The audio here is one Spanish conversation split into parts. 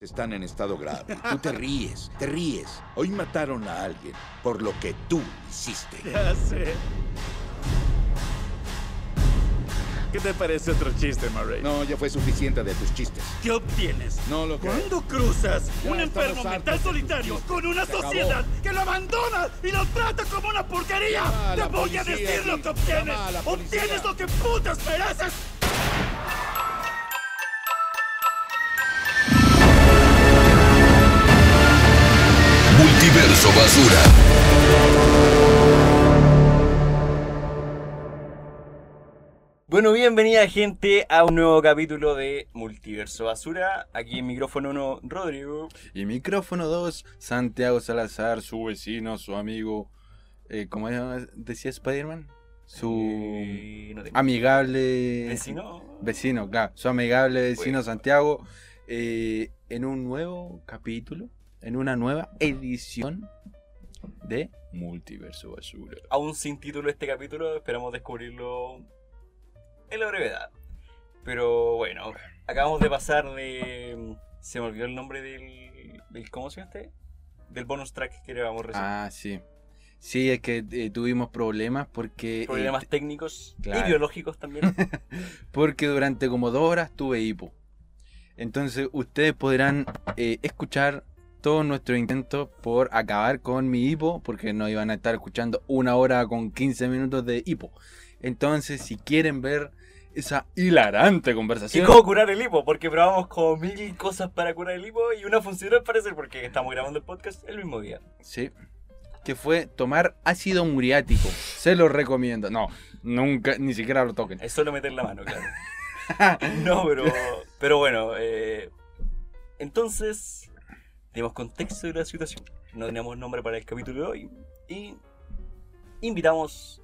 Están en estado grave. Tú te ríes, te ríes. Hoy mataron a alguien por lo que tú hiciste. Ya sé. ¿Qué te parece otro chiste, Murray? No, ya fue suficiente de tus chistes. ¿Qué obtienes? No lo creo. ¿Cuándo cruzas Ya un enfermo mental solitario con una Se acabó. sociedad que lo abandona y lo trata como una porquería? Llama a Te voy a policía, decir lo Bill. que obtienes. Llama a la policía. Obtienes lo que putas mereces. Multiverso Basura. Bueno, bienvenida gente a un nuevo capítulo de Multiverso Basura. Aquí en micrófono 1, Rodrigo. Y micrófono 2, Santiago Salazar, su vecino, su amigo, eh, ¿cómo decía Spider-Man? Su Eh, no tengo- amigable Vecino. vecino, claro, su amigable vecino Santiago, eh, en un nuevo capítulo, en una nueva edición de Multiverso Basura. Aún sin título este capítulo, esperamos descubrirlo en la brevedad. Pero bueno, acabamos de pasar de... Se me olvidó el nombre del... del ¿Cómo se llama este? Del bonus track que grabamos recién. Ah, sí. Sí, es que eh, tuvimos problemas porque... eh, Problemas técnicos claro. y biológicos también. Porque durante como dos horas tuve hipo. Entonces ustedes podrán eh, escuchar todos nuestros intentos por acabar con mi hipo, porque no iban a estar escuchando una hora con 15 minutos de hipo. Entonces, si quieren ver esa hilarante ¿Y conversación, cómo curar el hipo? Porque probamos como mil cosas para curar el hipo y una funcionó al parecer porque estamos grabando el podcast el mismo día. sí, que fue tomar ácido muriático. Se lo recomiendo. No, nunca, ni siquiera lo toquen. Es solo meter la mano, claro. no, pero, pero bueno, eh, entonces tenemos contexto de la situación. No teníamos nombre para el capítulo de hoy y invitamos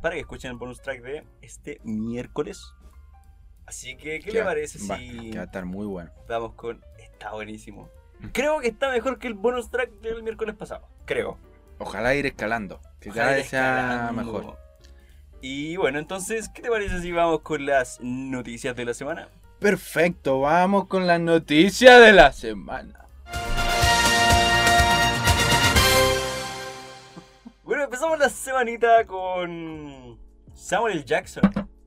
para que escuchen el bonus track de este miércoles. Así que, ¿qué le parece va- si que va a estar muy bueno. vamos con... Está buenísimo. Creo que está mejor que el bonus track del miércoles pasado. Creo. Ojalá ir escalando, que Ojalá cada vez sea mejor. Y bueno, entonces, ¿qué te parece si vamos con las noticias de la semana? Perfecto, vamos con la noticia de la semana. Bueno, empezamos la semanita con Samuel L. Jackson.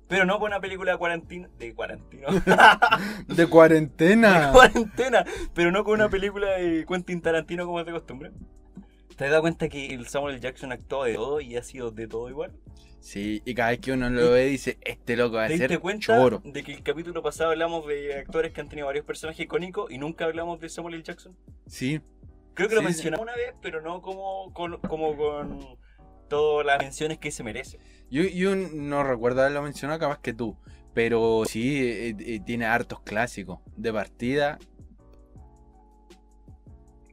Pero no con una película de cuarentena. De cuarentino. De cuarentena. cuarentena. Pero no con una película de Quentin Tarantino como es de costumbre. ¿Te has dado cuenta que el Samuel L. Jackson actuó de todo y ha sido de todo igual? Sí, y cada vez que uno lo ve dice, este loco va a ¿Te ser cuenta choro. de que el capítulo pasado hablamos de actores que han tenido varios personajes icónicos y nunca hablamos de Samuel L. Jackson? Sí, Creo que lo sí. mencionamos una vez, pero no como con, como con todas las menciones que se merece. yo, yo no recuerdo haberlo mencionado capaz que tú, pero sí, eh, eh, tiene hartos clásicos. De partida...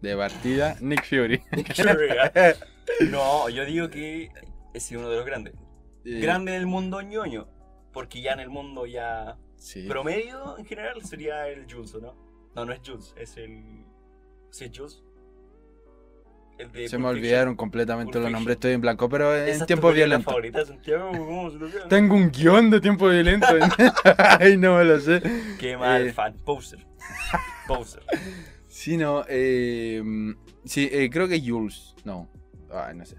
De partida, Nick Fury. no, yo digo que es uno de los grandes. Eh, Grande en el mundo ñoño, porque ya en el mundo ya Sí. promedio en general sería el Jules, ¿o ¿no? No, no es Jules, es el... ¿Sí es Jules? El de Se me olvidaron completamente los nombres, estoy en blanco, pero en tiempo violento. Tengo un guion de tiempo violento. Ay, no me lo sé. Qué mal Eh. fan, poser. Poser. Sí, no, eh, sí, eh, creo que Jules. No, ay, no sé.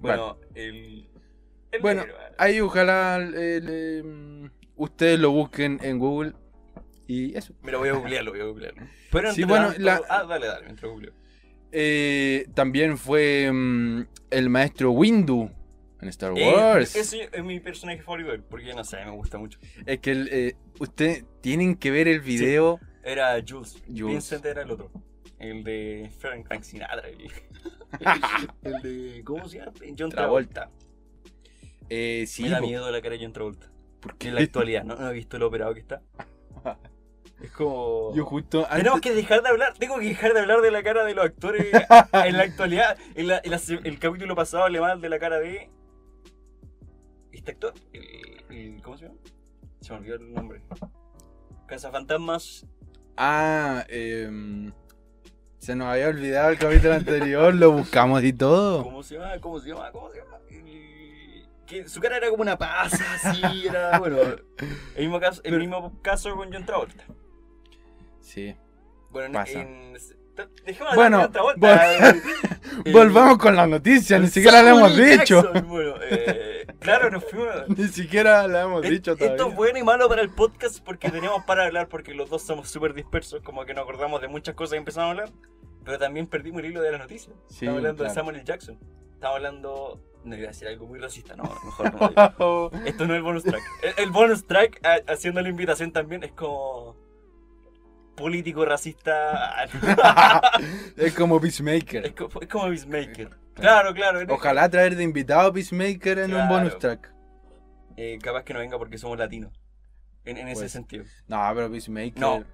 Bueno, el... el Bueno, negro, ahí ojalá mm, ustedes lo busquen en Google y eso. Mira, voy a googlearlo, voy a googlearlo. Pero Sí, bueno, la- Ah, dale, dale, mientras googleo. Eh, también fue mm, el maestro Windu en Star Eh, Wars. ese es mi personaje favorito porque no sé, me gusta mucho. Es que el, eh, ustedes tienen que ver el video. Era Jules. Jules. Vincent era el otro. El de Frank, Sinatra. El, el de. ¿Cómo se llama? John Travolta. Eh, sí, Me da miedo la cara de John Travolta. porque En la actualidad, ¿no? No he visto lo operado que está. Es como. Yo justo Tenemos que dejar de hablar, tengo que dejar de hablar de la cara de los actores en la actualidad. En la- en la se- el capítulo pasado hablé mal de la cara de. Este actor, el- el- ¿cómo se llama? Se me olvidó el nombre. Cazafantasmas. Ah, em, se nos había olvidado el capítulo anterior, lo buscamos y todo. ¿Cómo se llama? ¿Cómo se llama? ¿Cómo se llama? Que su cara era como una pasa, así, era. Bueno, el mismo caso, el mismo caso con John Travolta. Sí. Bueno, en- Pasa. en. Dejemos de Bueno, de John Travolta. El- Volvamos con las noticias, ni siquiera le hemos Samuel dicho. Jackson, Bueno, eh, claro, nos fuimos. Ni siquiera le hemos Es- dicho Esto todavía. es bueno y malo para el podcast porque tenemos para hablar porque los dos somos súper dispersos, como que nos acordamos de muchas cosas y empezamos a hablar, pero también perdimos el hilo de las noticias. Sí, Estamos hablando de claro. Samuel L. Jackson. Estamos hablando... No iba a decir algo muy racista, no, mejor no. digo. Esto no es el bonus track. El, el bonus track, a- haciendo la invitación también, es como... Político racista. es como es, Peacemaker. como, es como Peacemaker. Claro, claro. Ojalá traer de invitado a Peacemaker en un bonus track. Eh, capaz que no venga porque somos latinos. En, en ese Pues. sentido. No, pero Peacemaker. No.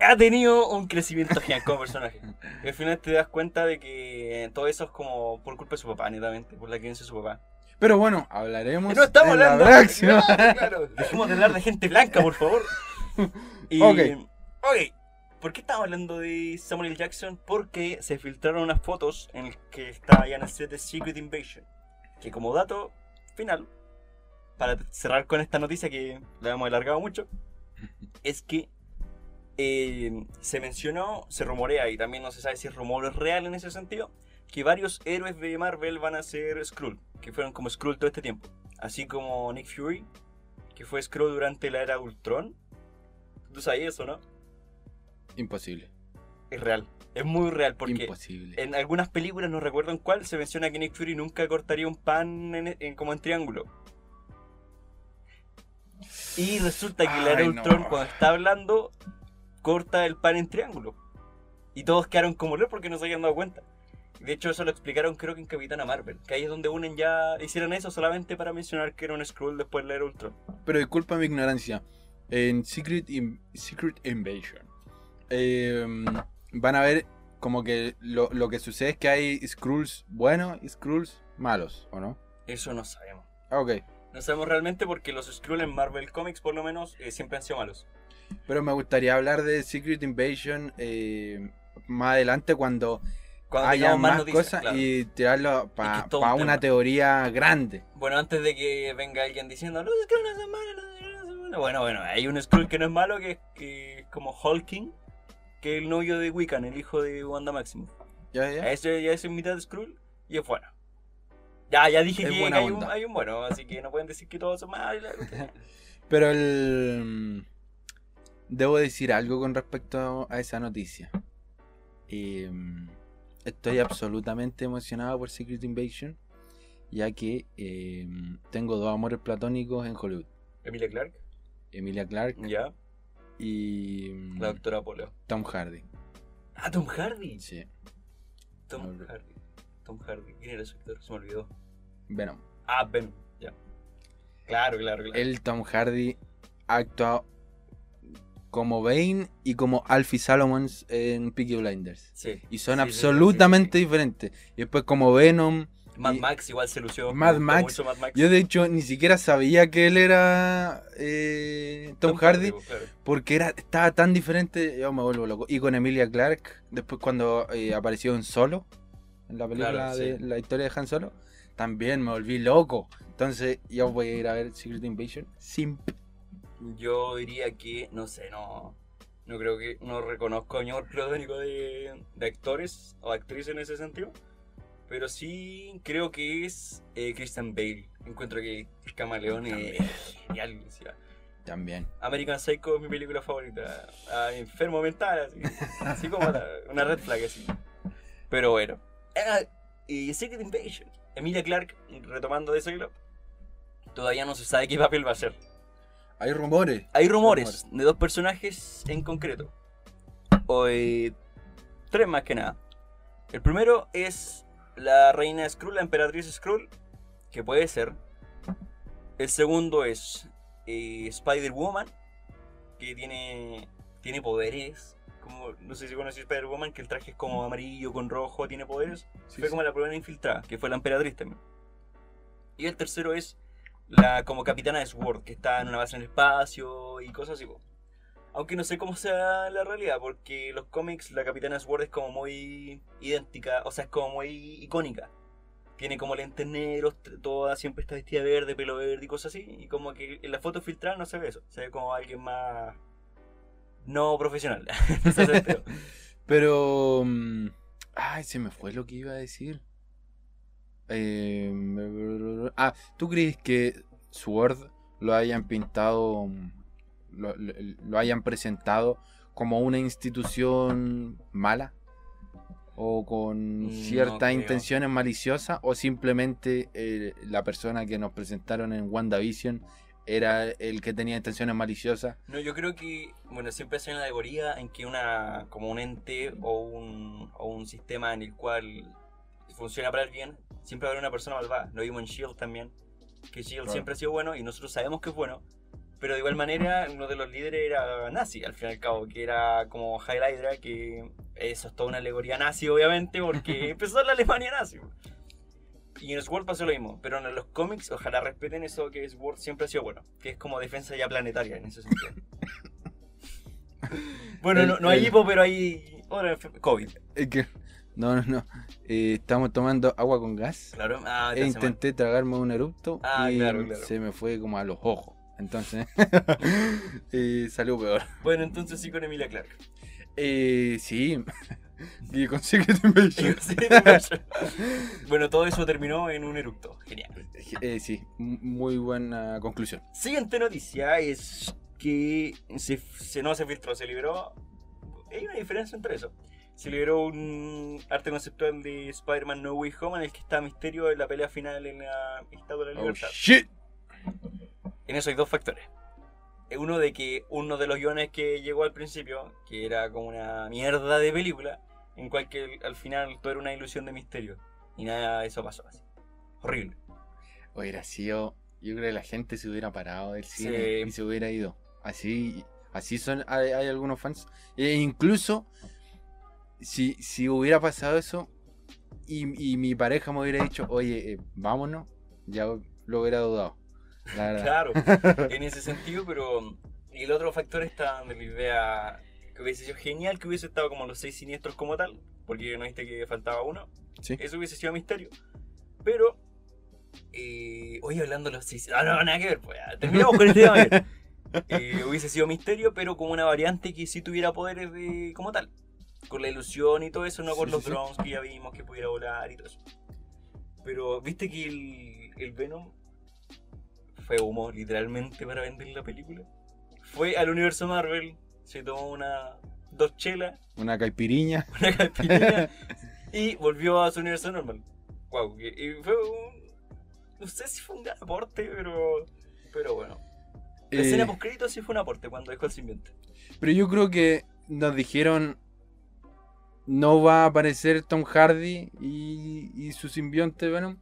ha tenido un crecimiento genial como personaje. Y al final te das cuenta de que todo eso es como por culpa de su papá, netamente, por la crianza de su papá. Pero bueno, hablaremos No estamos en hablando. la próxima. Claro, claro. Dejemos de hablar de gente blanca, por favor. Y, Ok. Ok. ¿Por qué estamos hablando de Samuel L. Jackson? Porque se filtraron unas fotos en las que está ya en el set de Secret Invasion. Que como dato final, para cerrar con esta noticia que la hemos alargado mucho, es que eh, se mencionó, se rumorea, y también no se sabe si el rumor es real en ese sentido, que varios héroes de Marvel van a ser Skrull, que fueron como Skrull todo este tiempo. Así como Nick Fury, que fue Skrull durante la era Ultron. ¿Tú sabías eso, no? Imposible. Es real, es muy real, porque Imposible. en algunas películas, no recuerdo en cuál, se menciona que Nick Fury nunca cortaría un pan en- en- como en triángulo. Y resulta que la era Ay, Ultron, no. cuando está hablando, corta el pan en triángulo. Y todos quedaron como locos porque no se habían dado cuenta. De hecho, eso lo explicaron creo que en Capitana Marvel. Que ahí es donde unen ya. Hicieron eso solamente para mencionar que era un Skrull después de la era Ultron. Pero disculpa mi ignorancia. En Secret, In- Secret Invasion eh, van a ver como que lo, lo que sucede es que hay Skrulls buenos y Skrulls malos, ¿o no? Eso no sabemos. Ah, ok. No sabemos realmente porque los Skrull en Marvel Comics, por lo menos, eh, siempre han sido malos. Pero me gustaría hablar de Secret Invasion eh, más adelante cuando, Cuando haya tengamos más, noticias, cosas claro. y tirarlo para todo un una teoría grande. Bueno, antes de que venga alguien diciendo los Skrull no son malos, los no son malos". Bueno, bueno, hay un Skrull que no es malo, que es que es como Hulking, que es el novio de Wiccan, el hijo de Wanda Maximoff. ¿Ya, ya? Ese ya es en mitad de Skrull y es bueno. Ya, ya dije Es que, hay, un, hay un bueno, así que no pueden decir que todos son malos. Pero el... Debo decir algo con respecto a esa noticia. Eh, estoy absolutamente emocionado por Secret Invasion, ya que eh, tengo dos amores platónicos en Hollywood. Emilia Clark, Emilia Clarke ya, y mm, la doctora Polo. Tom Hardy. Ah, Tom Hardy. Sí. Tom No, Hardy. Tom Hardy. ¿Quién era ese actor? Se me olvidó. Venom. Ah, Ben. Ya. Claro, claro, claro. El Tom Hardy ha actuado como Bane y como Alfie Salomons en Peaky Blinders. Sí. Y son sí, absolutamente sí, sí. diferentes. Y después como Venom. Mad y- Max igual se lució. Mad Max. Mad Max. Yo de hecho ni siquiera sabía que él era eh, Tom, Hardy. pues, claro. Porque era, estaba tan diferente, yo me vuelvo loco. Y con Emilia Clarke, después cuando eh, apareció en Solo, en la película Claro, sí. de la historia de Han Solo, también me volví loco. Entonces yo voy a ir a ver Secret Invasion sin... Yo diría que, no sé, no. No creo que. No reconozco a ningún platónico de, de actores o actrices en ese sentido. Pero sí creo que es eh, Christian Bale. Encuentro que el camaleón es genial. o sea, También. American Psycho es mi película favorita. Ah, enfermo mental, así. Así como la- una red flag, así. Pero bueno. Ah, y Secret Invasion. Emilia Clark, retomando de ese club. Todavía no se sabe qué papel va a ser. Hay rumores. Hay rumores de dos personajes en concreto. O eh, tres más que nada. El primero es la reina Skrull, la emperatriz Skrull, que puede ser. El segundo es eh, Spider-Woman, que tiene tiene poderes. Como, no sé si conoces Spider-Woman, que el traje es como amarillo con rojo, tiene poderes. Sí, fue sí. como la primera infiltrada, que fue la emperatriz también. Y el tercero es la como capitana de Sword, que está en una base en el espacio y cosas así. Aunque no sé cómo sea la realidad, porque los cómics la capitana Sword es como muy idéntica, o sea, es como muy icónica. Tiene como lentes negros, toda siempre está vestida de verde, pelo verde y cosas así. Y como que en la foto filtrada no se ve eso. Se ve como alguien más no profesional. Pero. mm, Ay, se me fue lo que iba a decir. Eh, ah, ¿tú crees que Sword lo hayan pintado, mm, lo, lo- lo hayan presentado como una institución mala? ¿O con No ciertas creo. intenciones maliciosas? ¿O simplemente eh, la persona que nos presentaron en WandaVision era el que tenía intenciones maliciosas? No, yo creo que, bueno, siempre hace una alegoría en que una, como un ente o un, o un sistema en el cual funciona para el bien, siempre va a haber una persona malvada. Lo vimos en S.H.I.E.L.D. también, que S.H.I.E.L.D. Claro. siempre ha sido bueno y nosotros sabemos que es bueno, pero de igual manera uno de los líderes era nazi, al fin y al cabo, que era como Heil Hydra, que eso es toda una alegoría nazi, obviamente, porque empezó en la Alemania nazi. Y en Sword pasó lo mismo, pero en los cómics ojalá respeten eso que Sword siempre ha sido bueno, que es como defensa ya planetaria en ese sentido. bueno, El- no, no hay el- hipo, pero hay otra COVID. Es que- no, no, no. Eh, estamos tomando agua con gas. Claro. Ah, E mal. intenté tragarme un erupto Ah, y claro, claro. se me fue como a los ojos. Entonces, eh, salió peor. Bueno, entonces sí con Emilia Clark. Eh, sí. y con Secret Invasion. Bueno, todo eso terminó en un eructo. Genial. Eh, sí, muy buena conclusión. Siguiente noticia es que se, se- no se filtró, se liberó. Hay una diferencia entre eso. Se liberó un arte conceptual de Spider-Man No Way Home en el que está Misterio en la pelea final en la Estatua de la Oh, Libertad. shit. En eso hay dos factores. Uno de que uno de los guiones que llegó al principio, que era como una mierda de película, en cual que al final todo era una ilusión de misterio. Y nada eso pasó así. Horrible. Hubiera sido. Yo creo que la gente se hubiera parado del cine Sí. y se hubiera ido. Así, así son. Hay, hay algunos fans. E incluso, si, si hubiera pasado eso y, y mi pareja me hubiera dicho, oye, eh, vámonos, ya lo hubiera dudado. La. Claro, en ese sentido, pero y el otro factor está donde la idea que hubiese sido genial que hubiese estado como los seis siniestros como tal, porque no viste que faltaba uno. Sí. Eso hubiese sido misterio. Pero, eh, hoy hablando de los seis. Ah, no, nada que ver, pues terminamos con este tema. Eh, hubiese sido misterio, pero como una variante que sí tuviera poderes de como tal. Con la ilusión y todo eso, no con Sí, los sí, sí. drones que ya vimos que pudiera volar y todo eso. Pero, ¿viste que el, el Venom fue humo literalmente para vender la película? Fue al universo Marvel, se tomó una dos chelas, Una caipiriña. una caipirinha y volvió a su universo normal. Wow, y fue un, no sé si fue un gran aporte, pero pero bueno. La Eh, escena post crédito sí fue un aporte cuando dejó el simbionte. Pero yo creo que nos dijeron no va a aparecer Tom Hardy y, y su simbionte Venom,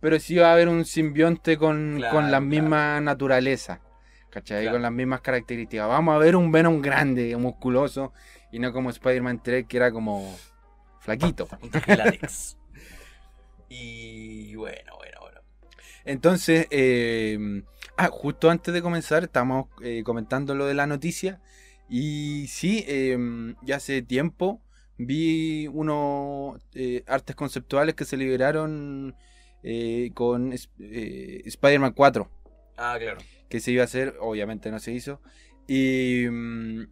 pero sí va a haber un simbionte con, Claro, con la claro. misma naturaleza, ¿cachai? Claro. Con las mismas características. Vamos a ver un Venom grande, musculoso, y no como Spider-Man 3 que era como flaquito. Y bueno, bueno, bueno. Entonces, eh, ah, justo antes de comenzar, estamos eh, comentando lo de la noticia. Y sí, eh, ya hace tiempo vi unos eh, artes conceptuales que se liberaron eh, con eh, Spider-Man 4, Ah, claro. que se iba a hacer, obviamente no se hizo. Y, mm,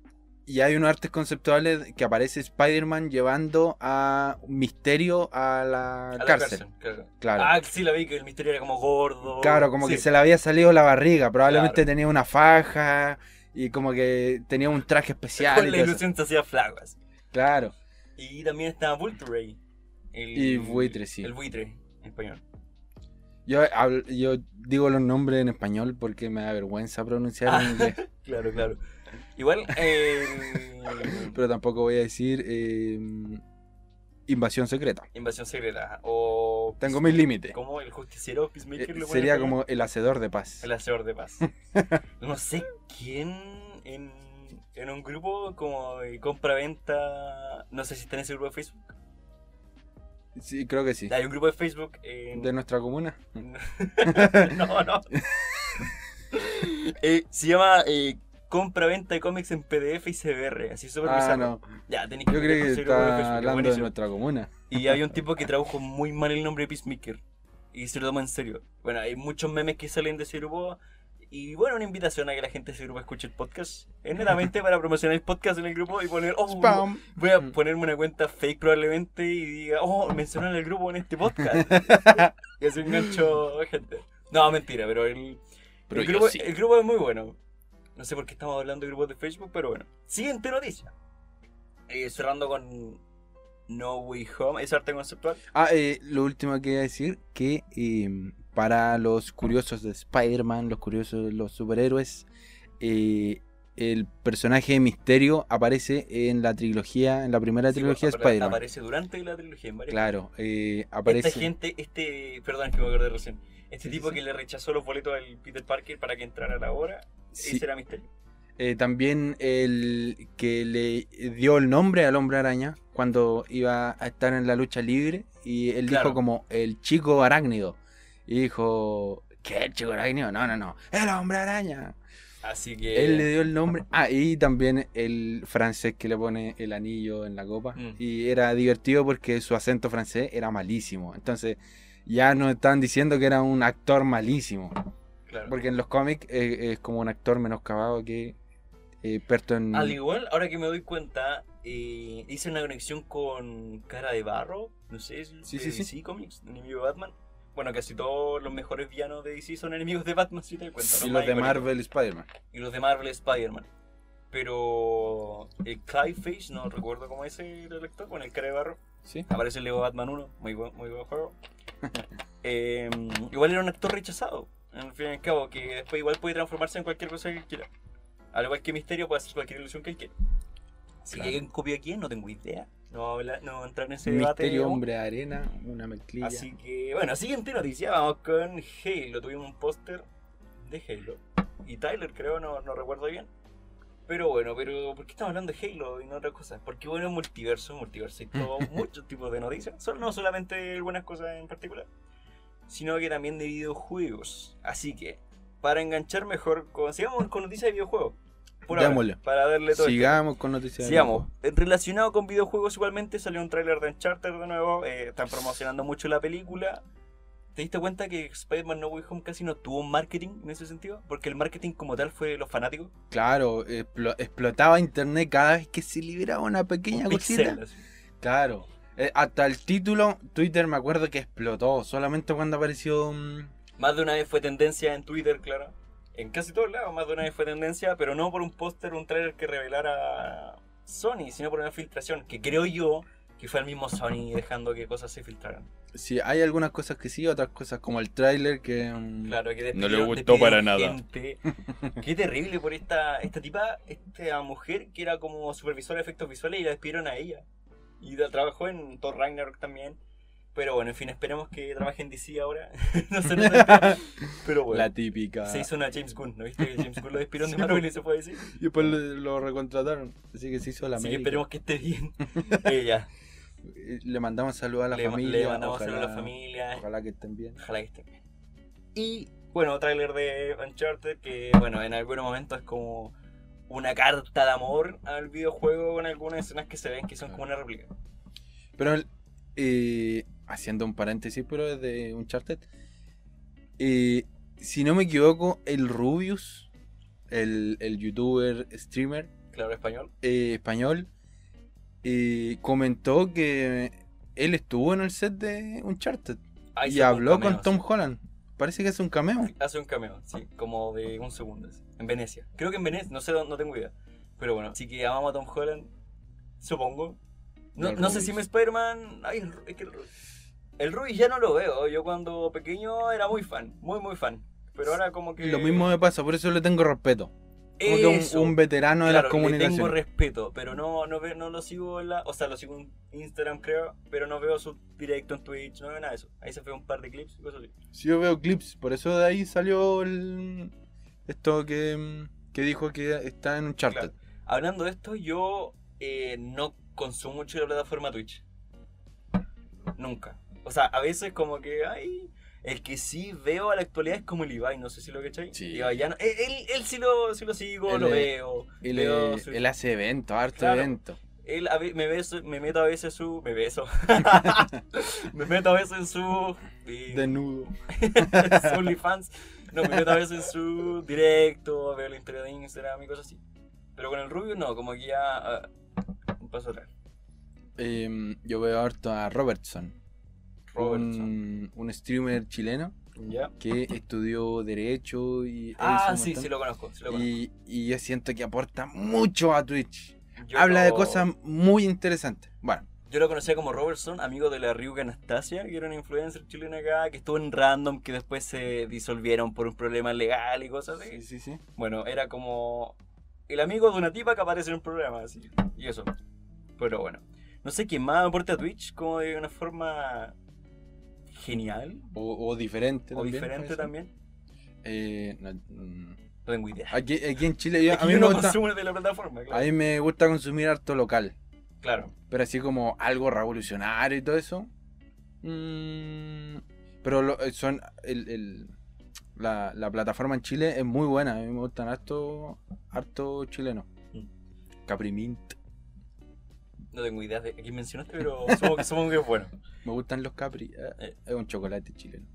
y hay unos artes conceptuales que aparece Spider-Man llevando a Misterio a la, A la cárcel. cárcel, claro. Claro. Ah, sí la vi que el misterio era como gordo. Claro, como Sí. que se le había salido la barriga. Probablemente Claro. tenía una faja y como que tenía un traje especial. Con la ilusión se hacía flaco así. Claro. Y también está Vulture. El, Y buitre, sí. El buitre, en español. Yo, hablo- yo digo los nombres en español porque me da vergüenza pronunciar en inglés. Claro, claro. Igual, eh, Pero tampoco voy a decir eh, invasión secreta. Invasión secreta. O. Tengo mis límites. Como el justiciero Peacemaker Eh, lo sería como el hacedor de paz. El hacedor de paz. no sé quién en en un grupo como de compra-venta. No sé si está en ese grupo de Facebook. Sí, creo que sí. Hay un grupo de Facebook. en- De nuestra comuna. no, no. Eh, se llama eh, compra-venta de cómics en PDF y CBR. Así súper Ah, bizarro. no. Ya, tenéis Yo creo que de está es hablando de nuestra comuna. Y hay un tipo que tradujo muy mal el nombre de Peacemaker. Y se lo toma en serio. Bueno, hay muchos memes que salen de ese grupo. Y bueno, una invitación a que la gente de ese grupo escuche el podcast. Es netamente para promocionar el podcast en el grupo y poner. Oh, Spam. Voy a ponerme una cuenta fake probablemente y diga, oh, mencionan el grupo en este podcast. y así engancho gente. No, mentira, pero el, Pero el, grupo, sí. el grupo es muy bueno. No sé por qué estamos hablando de grupos de Facebook, pero bueno. Siguiente noticia. Eh, cerrando con No Way Home, es arte conceptual. Ah, eh, lo último que iba a decir, que eh, para los curiosos de Spider-Man, los curiosos de los superhéroes, eh, el personaje de Misterio aparece en la trilogía, en la primera Sí, trilogía de Spider-Man. Aparece durante la trilogía en varias Claro, eh, aparece... Esta gente, este, perdón que me acordé recién. Este Sí, tipo sí. que le rechazó los boletos al Peter Parker para que entrara a la hora, ese era Misterio. Eh, también el que le dio el nombre al hombre araña cuando iba a estar en la lucha libre y él Claro. dijo como el chico arácnido y dijo ¿qué el chico arácnido? No, no, no, el hombre araña. Así que. Él le dio el nombre. Ah, y también el francés que le pone el anillo en la copa. Mm. Y era divertido porque su acento francés era malísimo. Entonces ya nos estaban diciendo que era un actor malísimo. Claro. Porque en los cómics eh, es como un actor menoscabado que eh, experto en... Al igual, ahora que me doy cuenta, eh, hice una conexión con Cara de Barro, no sé, si Sí, sí, sí. DC Comics, enemigo Batman. Bueno, casi todos los mejores villanos de DC son enemigos de Batman, si te das cuenta. y los de. Marvel Spider-Man. Y los de Marvel Spider-Man. Pero el Clayface, no recuerdo cómo es el actor, con el cara de barro. ¿Sí? Aparece el Lego Batman 1, muy buen, muy buen juego. Eh, igual era un actor rechazado, al fin y al cabo, que después igual puede transformarse en cualquier cosa que él quiera. Al igual que Misterio puede hacer cualquier ilusión que él quiera. Si Claro. alguien a quién, no tengo idea. No no entrar en ese debate. Misterio, hombre arena, una mezclilla. Así que, bueno, siguiente noticia, vamos con Halo. Tuvimos un póster de Halo. Y Tyler, creo, no, no recuerdo bien. Pero bueno, pero ¿por qué estamos hablando de Halo y no otras cosas? Porque bueno, multiverso, multiverso y todo, muchos tipos de noticias. Son, no solamente algunas cosas en particular, sino que también de videojuegos. Así que, para enganchar mejor, con, sigamos con noticias de videojuegos. Por ahora, para darle todo. Sigamos con noticias. Sigamos. Relacionado con videojuegos igualmente salió un tráiler de Uncharted de nuevo. eh, están promocionando mucho la película. ¿Te diste cuenta que Spider-Man No Way Home casi no tuvo marketing en ese sentido? Porque el marketing como tal fue los fanáticos. Claro, explo- explotaba internet cada vez que se liberaba una pequeña Un cosita. pixel. Claro. Eh, hasta el título, Twitter me acuerdo que explotó. Solamente cuando apareció. mm, Más de una vez fue tendencia en Twitter, claro. En casi todos lados, más de una vez fue tendencia, pero no por un póster, un tráiler que revelara Sony, sino por una filtración, que creo yo que fue el mismo Sony dejando que cosas se filtraran. Sí, hay algunas cosas que sí, otras cosas como el tráiler que. mm, Claro, que No le gustó para nada. gente. Qué terrible por esta, esta tipa, esta mujer que era como supervisora de efectos visuales y la despidieron a ella. Y la- trabajó en Thor Ragnarok también. Pero bueno, en fin, esperemos que trabaje en DC ahora. no sé, no sé. Pero bueno. La típica. Se hizo una James Gunn, ¿no viste? Que James Gunn lo despidieron de Marvel y se fue decir. Y después lo, lo recontrataron. Así que se hizo la Así que esperemos que esté bien. Ella. Eh, Le mandamos saludos a la Le, familia. le mandamos saludos a la familia. Ojalá que estén bien. Ojalá que esté bien. Y bueno, tráiler de Uncharted que, bueno, en algunos momentos es como una carta de amor al videojuego con algunas escenas que se ven que son como una réplica. Pero, eh, haciendo un paréntesis, pero es de Uncharted. Eh, si no me equivoco, el Rubius, el, el youtuber, streamer Claro, español. eh, español, eh, comentó que él estuvo en el set de Uncharted Ahí y hace habló cameo, con Tom sí. Holland. Parece que es un cameo. Hace un cameo, sí, como de un segundo. así, En Venecia. Creo que en Venecia, no sé, no tengo idea. Pero bueno, así que amamos a Tom Holland, supongo. No, no sé si me Spider-Man. Ay, es que el, el Rubius ya no lo veo. Yo cuando pequeño era muy fan, muy, muy fan. Pero ahora como que. Lo mismo me pasa, por eso le tengo respeto. Como que un, un veterano de Claro, las le tengo comunicaciones. respeto, pero no, no, ve- no lo sigo en la. O sea, lo sigo en Instagram, creo, pero no veo su directo en Twitch, no veo nada de eso. Ahí se fue un par de clips y cosas así. Sí, yo veo clips, por eso de ahí salió el, esto que, que dijo que está en Uncharted. Claro. Hablando de esto, yo eh, no consumo mucho la plataforma Twitch. Nunca. O sea, a veces como que hay... El que sí veo a la actualidad es como el Ibai, no sé si lo que Sí. Ibai ya no- él, él, él sí, lo, sí lo sigo, Él lo veo. Él, veo es- su- él hace eventos, harto Claro. evento. Él a me, beso- me meto a veces su. Me beso. me meto a veces en su. Desnudo. su OnlyFans. No, me meto a veces en su directo, veo la historia de Instagram y cosas así. Pero con el Rubio no, como que ya. ah, un paso atrás. Em, yo veo harto a Robertson. Robertson. Un, un streamer chileno ¿Ya? que estudió Derecho y. Ah, sí, sí lo conozco. Sí lo conozco. y, y yo siento que aporta mucho a Twitch. Yo Habla de lo- cosas muy interesantes. Bueno, Yo lo conocía como Robertson, amigo de la Ryuga Anastasia, que era una influencer chilena acá, que estuvo en Random, que después se disolvieron por un problema legal y cosas así. sí, sí, sí. Bueno, era como el amigo de una tipa que aparece en un programa, así. Y eso. Pero bueno. No sé quién más aporta a Twitch como de una forma genial O, o diferente o también. diferente también. Eh, no, No tengo idea. aquí, aquí en Chile, yo- a, mí yo me no gusta, de la plataforma, a mí me gusta consumir harto local. Claro. Pero así como algo revolucionario y todo eso. mm, pero lo- eh, son. El, el- la, la plataforma en Chile es muy buena. A mí me gustan harto, harto chilenos. Mm. Caprimint. No tengo idea de quién mencionaste, pero supongo que, supongo que es bueno. Me gustan los Capri. eh, Eh. Es un chocolate chileno.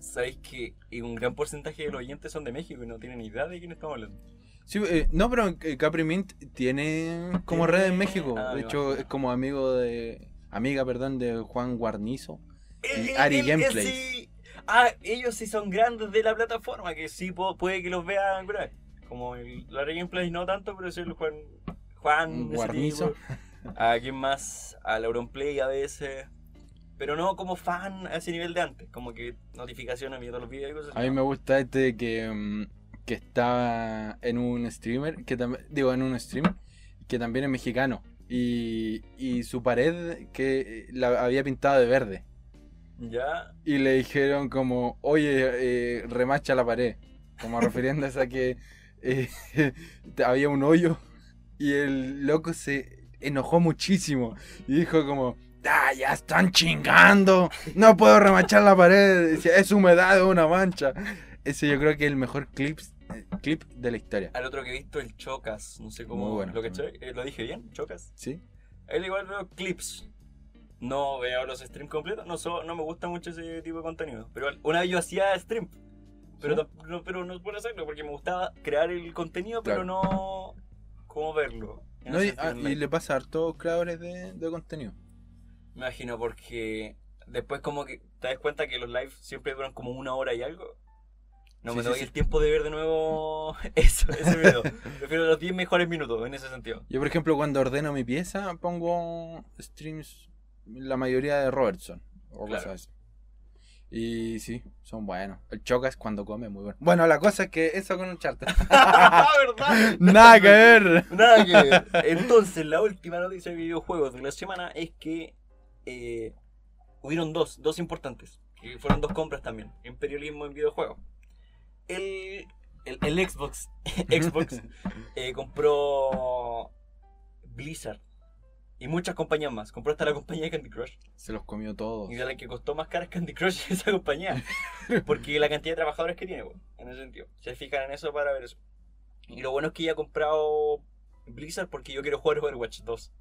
Sabéis que un gran porcentaje de los oyentes son de México y no tienen idea de quién estamos hablando. Sí, eh, no, pero eh, Caprimint tiene como red en México. Ah, de hecho, es como amigo de. Amiga, perdón, de Juan Guarnizo. Y Ari Gameplays. sí- Ah, ellos sí son grandes de la plataforma, que sí puede que los vean alguna vez. Como el la Ari Gameplays no tanto, pero sí el Juan. Juan. ese Guarnizo. tipo. A quién más, a Play a veces. Pero no como fan a ese nivel de antes, como que notificaciones viendo los videos y cosas A mí no. me gusta este que, mm, que estaba en un streamer, que también, digo, en un stream, que también es mexicano. Y, y su pared que la había pintado de verde. Ya. Y le dijeron como, oye, eh, remacha la pared. Como refiriéndose a que eh, había un hoyo. Y el loco se enojó muchísimo. Y dijo como, ah, ya están chingando. No puedo remachar la pared. Es humedad, es una mancha. Ese yo creo que es el mejor clip, eh, clip de la historia. Al otro que he visto, el Chocas. No sé cómo Muy bueno. lo que ¿Lo dije bien? ¿Chocas? ¿Sí? Él igual veo clips. No veo los streams completos, no, so- no me gusta mucho ese tipo de contenido. Pero una vez yo hacía stream. Pero, no, pero no por hacerlo, porque me gustaba crear el contenido, pero Claro. no cómo verlo. No, y, ah, y le pasa a hartos creadores de, de contenido. Me imagino porque después como que te das cuenta que los lives siempre duran como una hora y algo. No Sí, me sí, doy sí. el tiempo de ver de nuevo eso, ese video. Prefiero los 10 mejores minutos en ese sentido. Yo, por ejemplo, cuando ordeno mi pieza, pongo streams, la mayoría de Robertson o Claro. cosas así. Y sí, son buenos. El Chocas cuando come, muy bueno. Bueno, la cosa es que eso con un charter. Ah, ¿Verdad? Nada que ver. Nada que ver. Entonces, la última noticia de videojuegos de la semana es que eh, hubieron dos, dos importantes. Que fueron dos compras también. Imperialismo en videojuegos. El, el, el Xbox, Xbox eh, compró Blizzard. Y muchas compañías más. Compró hasta la compañía de Candy Crush. Se los comió todos. Y de la que costó más cara es Candy Crush esa compañía. Porque la cantidad de trabajadores que tiene, weón, en ese sentido. Se fijan en eso para ver eso. Y lo bueno es que ya ha comprado Blizzard porque yo quiero jugar Overwatch 2.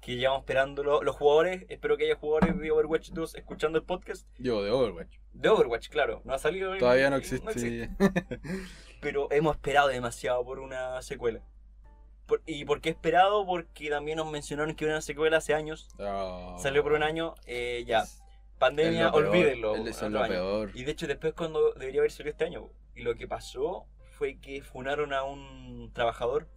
Que llevamos esperándolo. Los jugadores, espero que haya jugadores de Overwatch 2 escuchando el podcast. Yo de Overwatch. De Overwatch, claro. No ha salido. Todavía no existe. Pero hemos esperado demasiado por una secuela. Por- ¿Y por qué esperado? Porque también nos mencionaron que una secuela hace años. Oh. Salió por un año. eh, ya. Pandemia, olvídenlo. Y de hecho después cuando debería haber salido este año. Y lo que pasó fue que funaron a un trabajador.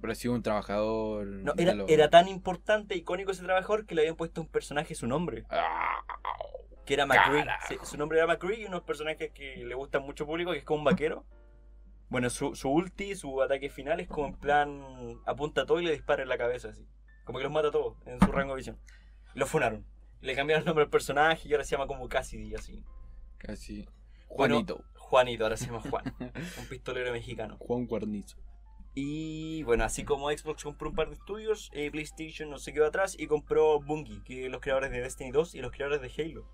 Pero sido un trabajador. No, era, lo- era tan importante, icónico ese trabajador que le habían puesto un personaje su nombre. Ah, Que era McCree. Sí, su nombre era McCree y unos personajes que le gustan mucho público, que es como un vaquero. Bueno, su, su ulti, su ataque final es como en plan apunta todo y le dispara en la cabeza así. Como que los mata a todos en su rango de visión. Lo funaron. Le cambiaron el nombre al personaje y ahora se llama como Cassidy así. Casi. Bueno, Juanito. Juanito, ahora se llama Juan. un pistolero mexicano. Juan Guarnizo. Y bueno, así como Xbox compró un par de estudios, eh, PlayStation no se quedó atrás y compró Bungie, que es los creadores de Destiny 2 y los creadores de Halo.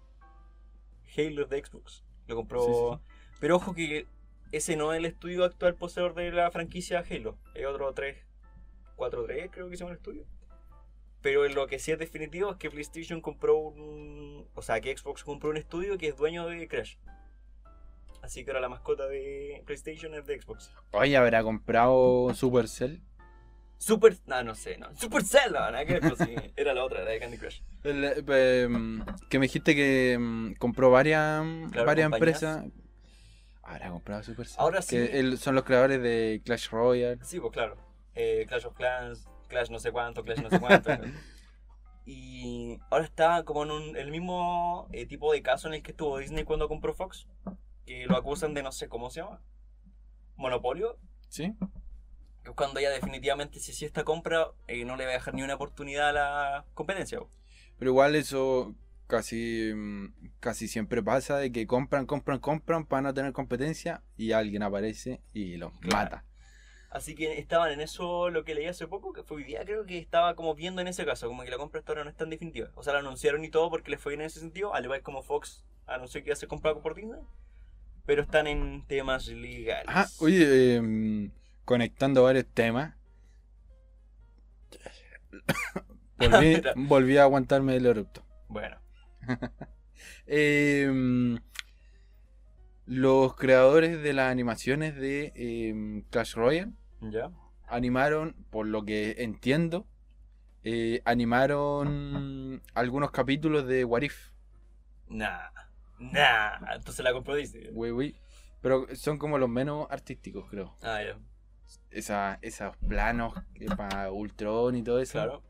Halo de Xbox. Lo compró. Sí, Pero ojo que ese no es el estudio actual poseedor de la franquicia Halo. Es otro 3, 4-3 creo que se llama el estudio. Pero lo que sí es definitivo es que PlayStation compró un... O sea, que Xbox compró un estudio que es dueño de Crash. Así que ahora la mascota de PlayStation es de Xbox. Oye, ¿habrá comprado Supercell? Super... No, no sé, no. Supercell, no, nada que ver, pero sí, era la otra, la de Candy Crush. El, eh, em, que me dijiste que mm, compró varias, Claro, varias compañías. empresas. Habrá comprado Supercell. Ahora sí. Que el- son los creadores de Clash Royale. Sí, pues claro. Eh, Clash of Clans, Clash no sé cuánto, Clash no sé cuánto. y ahora está como en un- el mismo eh, tipo de caso en el que estuvo Disney cuando compró Fox. Que lo acusan de no sé cómo se llama. Monopolio. ¿Sí? Cuando ya definitivamente si hacía esta compra eh, no le va a dejar ni una oportunidad a la competencia. Pero igual eso casi, mm, casi siempre pasa de que compran, compran, compran para no tener competencia y alguien aparece y los Claro. mata. Así que estaban en eso lo que leí hace poco, que fue hoy día, creo que estaba como viendo en ese caso, como que la compra hasta ahora no es tan definitiva. O sea, la anunciaron y todo porque les fue bien en ese sentido, al igual como Fox anunció que iba a ser comprado por Disney. Pero están en temas legales. Ah, oye, em, conectando varios temas. volví, volví a aguantarme el erupto. Bueno, Em, los creadores de las animaciones de em, Clash Royale ya. animaron, por lo que entiendo, eh, animaron algunos capítulos de What If. Nah, nah. Entonces la compró Disney. Pero son como los menos artísticos, creo. Ah, ya. Esa, esos planos para Ultron y todo eso. Claro.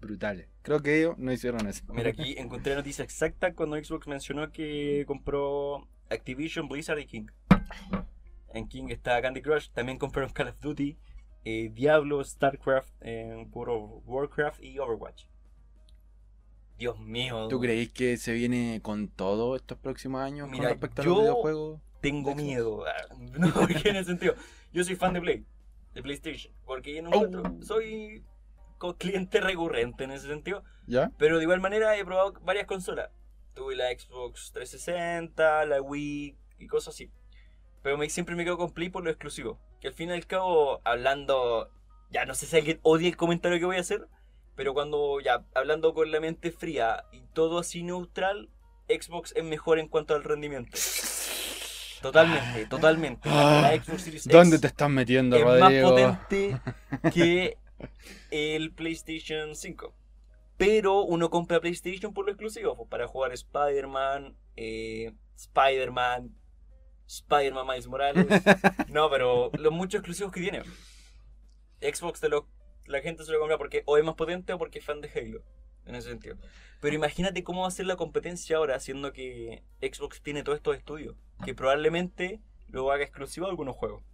Brutales. Creo que ellos no hicieron eso. Mira, aquí encontré la noticia exacta cuando Xbox mencionó que compró Activision, Blizzard y King. En King está Candy Crush, también compraron Call of Duty, eh, Diablo, StarCraft, eh, World of Warcraft y Overwatch. Dios mío. ¿Tú creéis que se viene con todo estos próximos años Mira, con respecto a los videojuegos? Tengo miedo. No, porque en ese sentido. Yo soy fan de Play, de PlayStation. Porque yo no Oh. soy cliente recurrente en ese sentido. ¿Ya? Pero de igual manera he probado varias consolas. Tuve la Xbox 360, la Wii y cosas así. Pero me, siempre me quedo con Play por lo exclusivo. Que al fin y al cabo, hablando. Ya no sé si alguien odia el comentario que voy a hacer. Pero cuando ya hablando con la mente fría y todo así neutral, Xbox es mejor en cuanto al rendimiento. Totalmente, totalmente. La, la Xbox Series X ¿Dónde te estás metiendo, es más Rodrigo? potente que el PlayStation 5. Pero uno compra PlayStation por lo exclusivo, pues, para jugar Spider-Man, eh, Spider-Man, Spider-Man Miles Morales. No, pero los muchos exclusivos que tiene. Xbox te lo, la gente se lo compra porque o es más potente o porque es fan de Halo. En ese sentido. Pero imagínate cómo va a ser la competencia ahora, siendo que Xbox tiene todos estos estudios. Que probablemente lo haga exclusivo a algunos juegos.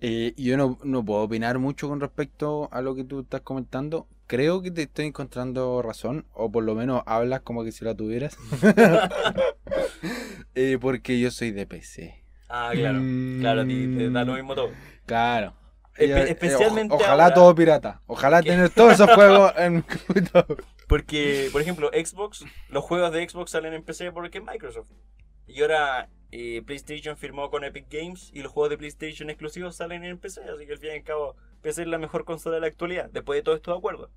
Eh, yo no, no puedo opinar mucho con respecto a lo que tú estás comentando. Creo que te estoy encontrando razón, o por lo menos hablas como que si la tuvieras. Eh, porque yo soy de PC. Ah, claro. Mm. Claro, a ti te da lo mismo todo. Claro. Espe- Eh, especialmente o- ojalá ahora- todo pirata. Ojalá ¿Qué? tener todos esos juegos en mi computador. Porque, por ejemplo, Xbox, los juegos de Xbox salen en PC porque es Microsoft. Y ahora eh, PlayStation firmó con Epic Games y los juegos de PlayStation exclusivos salen en PC. Así que al fin y al cabo, PC es la mejor consola de la actualidad. Después de todo esto de acuerdo.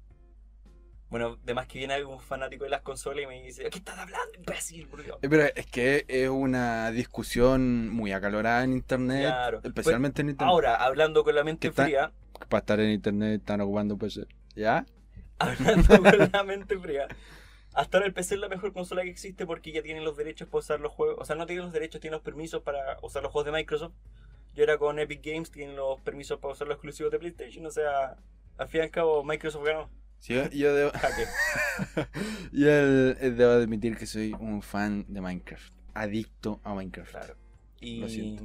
Bueno, además que viene algún fanático de las consolas y me dice, ¿qué estás hablando, imbécil? Por Dios?". Eh, Pero es que es una discusión muy acalorada en internet, Claro. especialmente en internet. Ahora, hablando con la mente fría, Para estar en internet están ocupando PC. ¿Ya? hablando con la mente fría, hasta ahora el PC es la mejor consola que existe porque ya tienen los derechos para usar los juegos. O sea, no tienen los derechos, tienen los permisos para usar los juegos de Microsoft. Y ahora con Epic Games tienen los permisos para usar los exclusivos de PlayStation. O sea, al fin y al cabo, Microsoft ganó. Sí, yo, yo debo, yo el- el debo admitir que soy un fan de Minecraft. Adicto a Minecraft. Claro. Y Lo siento.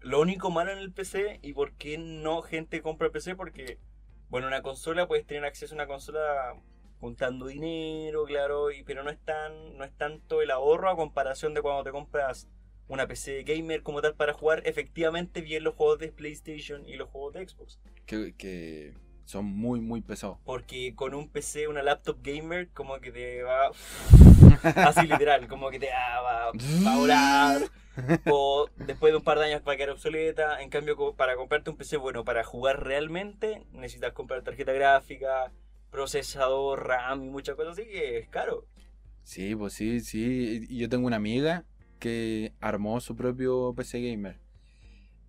lo único malo en el PC, y por qué no gente compra PC, porque, bueno, una consola puedes tener acceso a una consola juntando dinero, claro, y, pero no es, tan, no es tanto el ahorro a comparación de cuando te compras una PC gamer como tal para jugar efectivamente bien los juegos de PlayStation y los juegos de Xbox. Que, que son muy, muy pesados. Porque con un PC, una laptop gamer, como que te va. Así literal, como que te ah, va, va a volar. O después de un par de años va a quedar obsoleta. En cambio, para comprarte un PC bueno para jugar realmente, necesitas comprar tarjeta gráfica, procesador, RAM y muchas cosas así que es caro. Sí, pues sí, sí. Yo tengo una amiga que armó su propio PC gamer.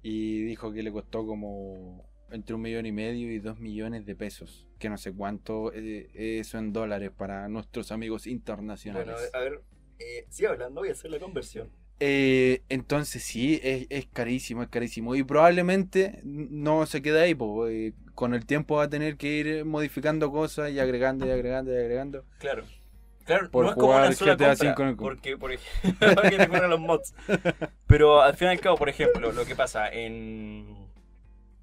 Y dijo que le costó como entre un millón y medio y dos millones de pesos. Que no sé cuánto eh, eso en dólares para nuestros amigos internacionales. Bueno, a ver, eh, sigue hablando, voy a hacer la conversión. Eh, entonces sí, es, es carísimo, es carísimo. Y probablemente no se queda ahí, po, eh, con el tiempo va a tener que ir modificando cosas y agregando y agregando y agregando. Claro. Claro, Por no es como una sola GTA compra, V con el- porque, por ejemplo, que te los mods. Pero al fin y al cabo, por ejemplo, lo que pasa en,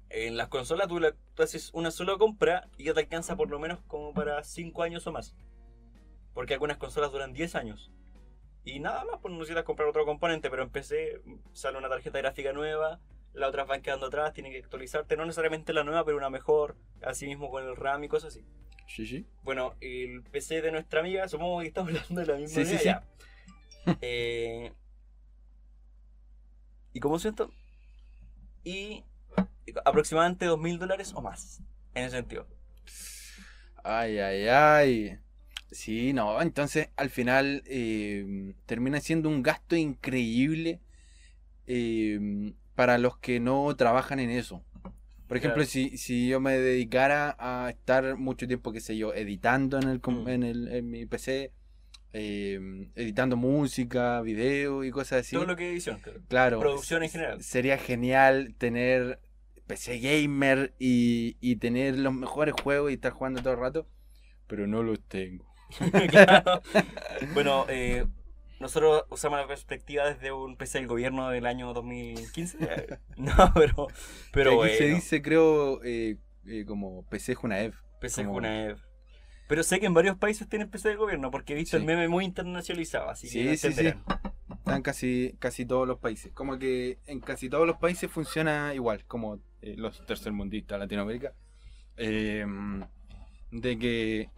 en las consolas, tú, la- tú haces una sola compra y ya te alcanza por lo menos como para 5 años o más. Porque algunas consolas duran 10 años. Y nada más, pues no necesitas comprar otro componente, pero en PC sale una tarjeta gráfica nueva, las otras van quedando atrás, tienen que actualizarte, no necesariamente la nueva, pero una mejor, así mismo con el RAM y cosas así. Sí, sí. Bueno, el PC de nuestra amiga, supongo que estamos hablando de la misma Sí, sí, sí. ya. Eh, ¿Y cómo es esto? Y aproximadamente dos mil dólares o más, en ese sentido. Ay, ay, ay. Sí, no, entonces al final eh, termina siendo un gasto increíble eh, para los que no trabajan en eso. Por ejemplo, Claro. si, si yo me dedicara a estar mucho tiempo, qué sé yo, editando en, el, Mm. en, el, en mi PC, eh, editando música, video y cosas así. Todo lo que edición, claro. Claro. Producción en general. Sería genial tener PC gamer y, y tener los mejores juegos y estar jugando todo el rato. Pero no los tengo. Claro. Bueno, eh, nosotros usamos la perspectiva desde un PC del gobierno del año 2015. Eh, No, pero, pero aquí se bueno. dice, creo, eh, eh, como PC Junaev. PC Como- Junaev. Pero sé que en varios países tienen PC del gobierno, porque he visto Sí. el meme muy internacionalizado, así Sí, que sí, sí. entenderán. Están casi, casi todos los países. Como que en casi todos los países funciona igual, como eh, los tercermundistas Latinoamérica. Eh, de que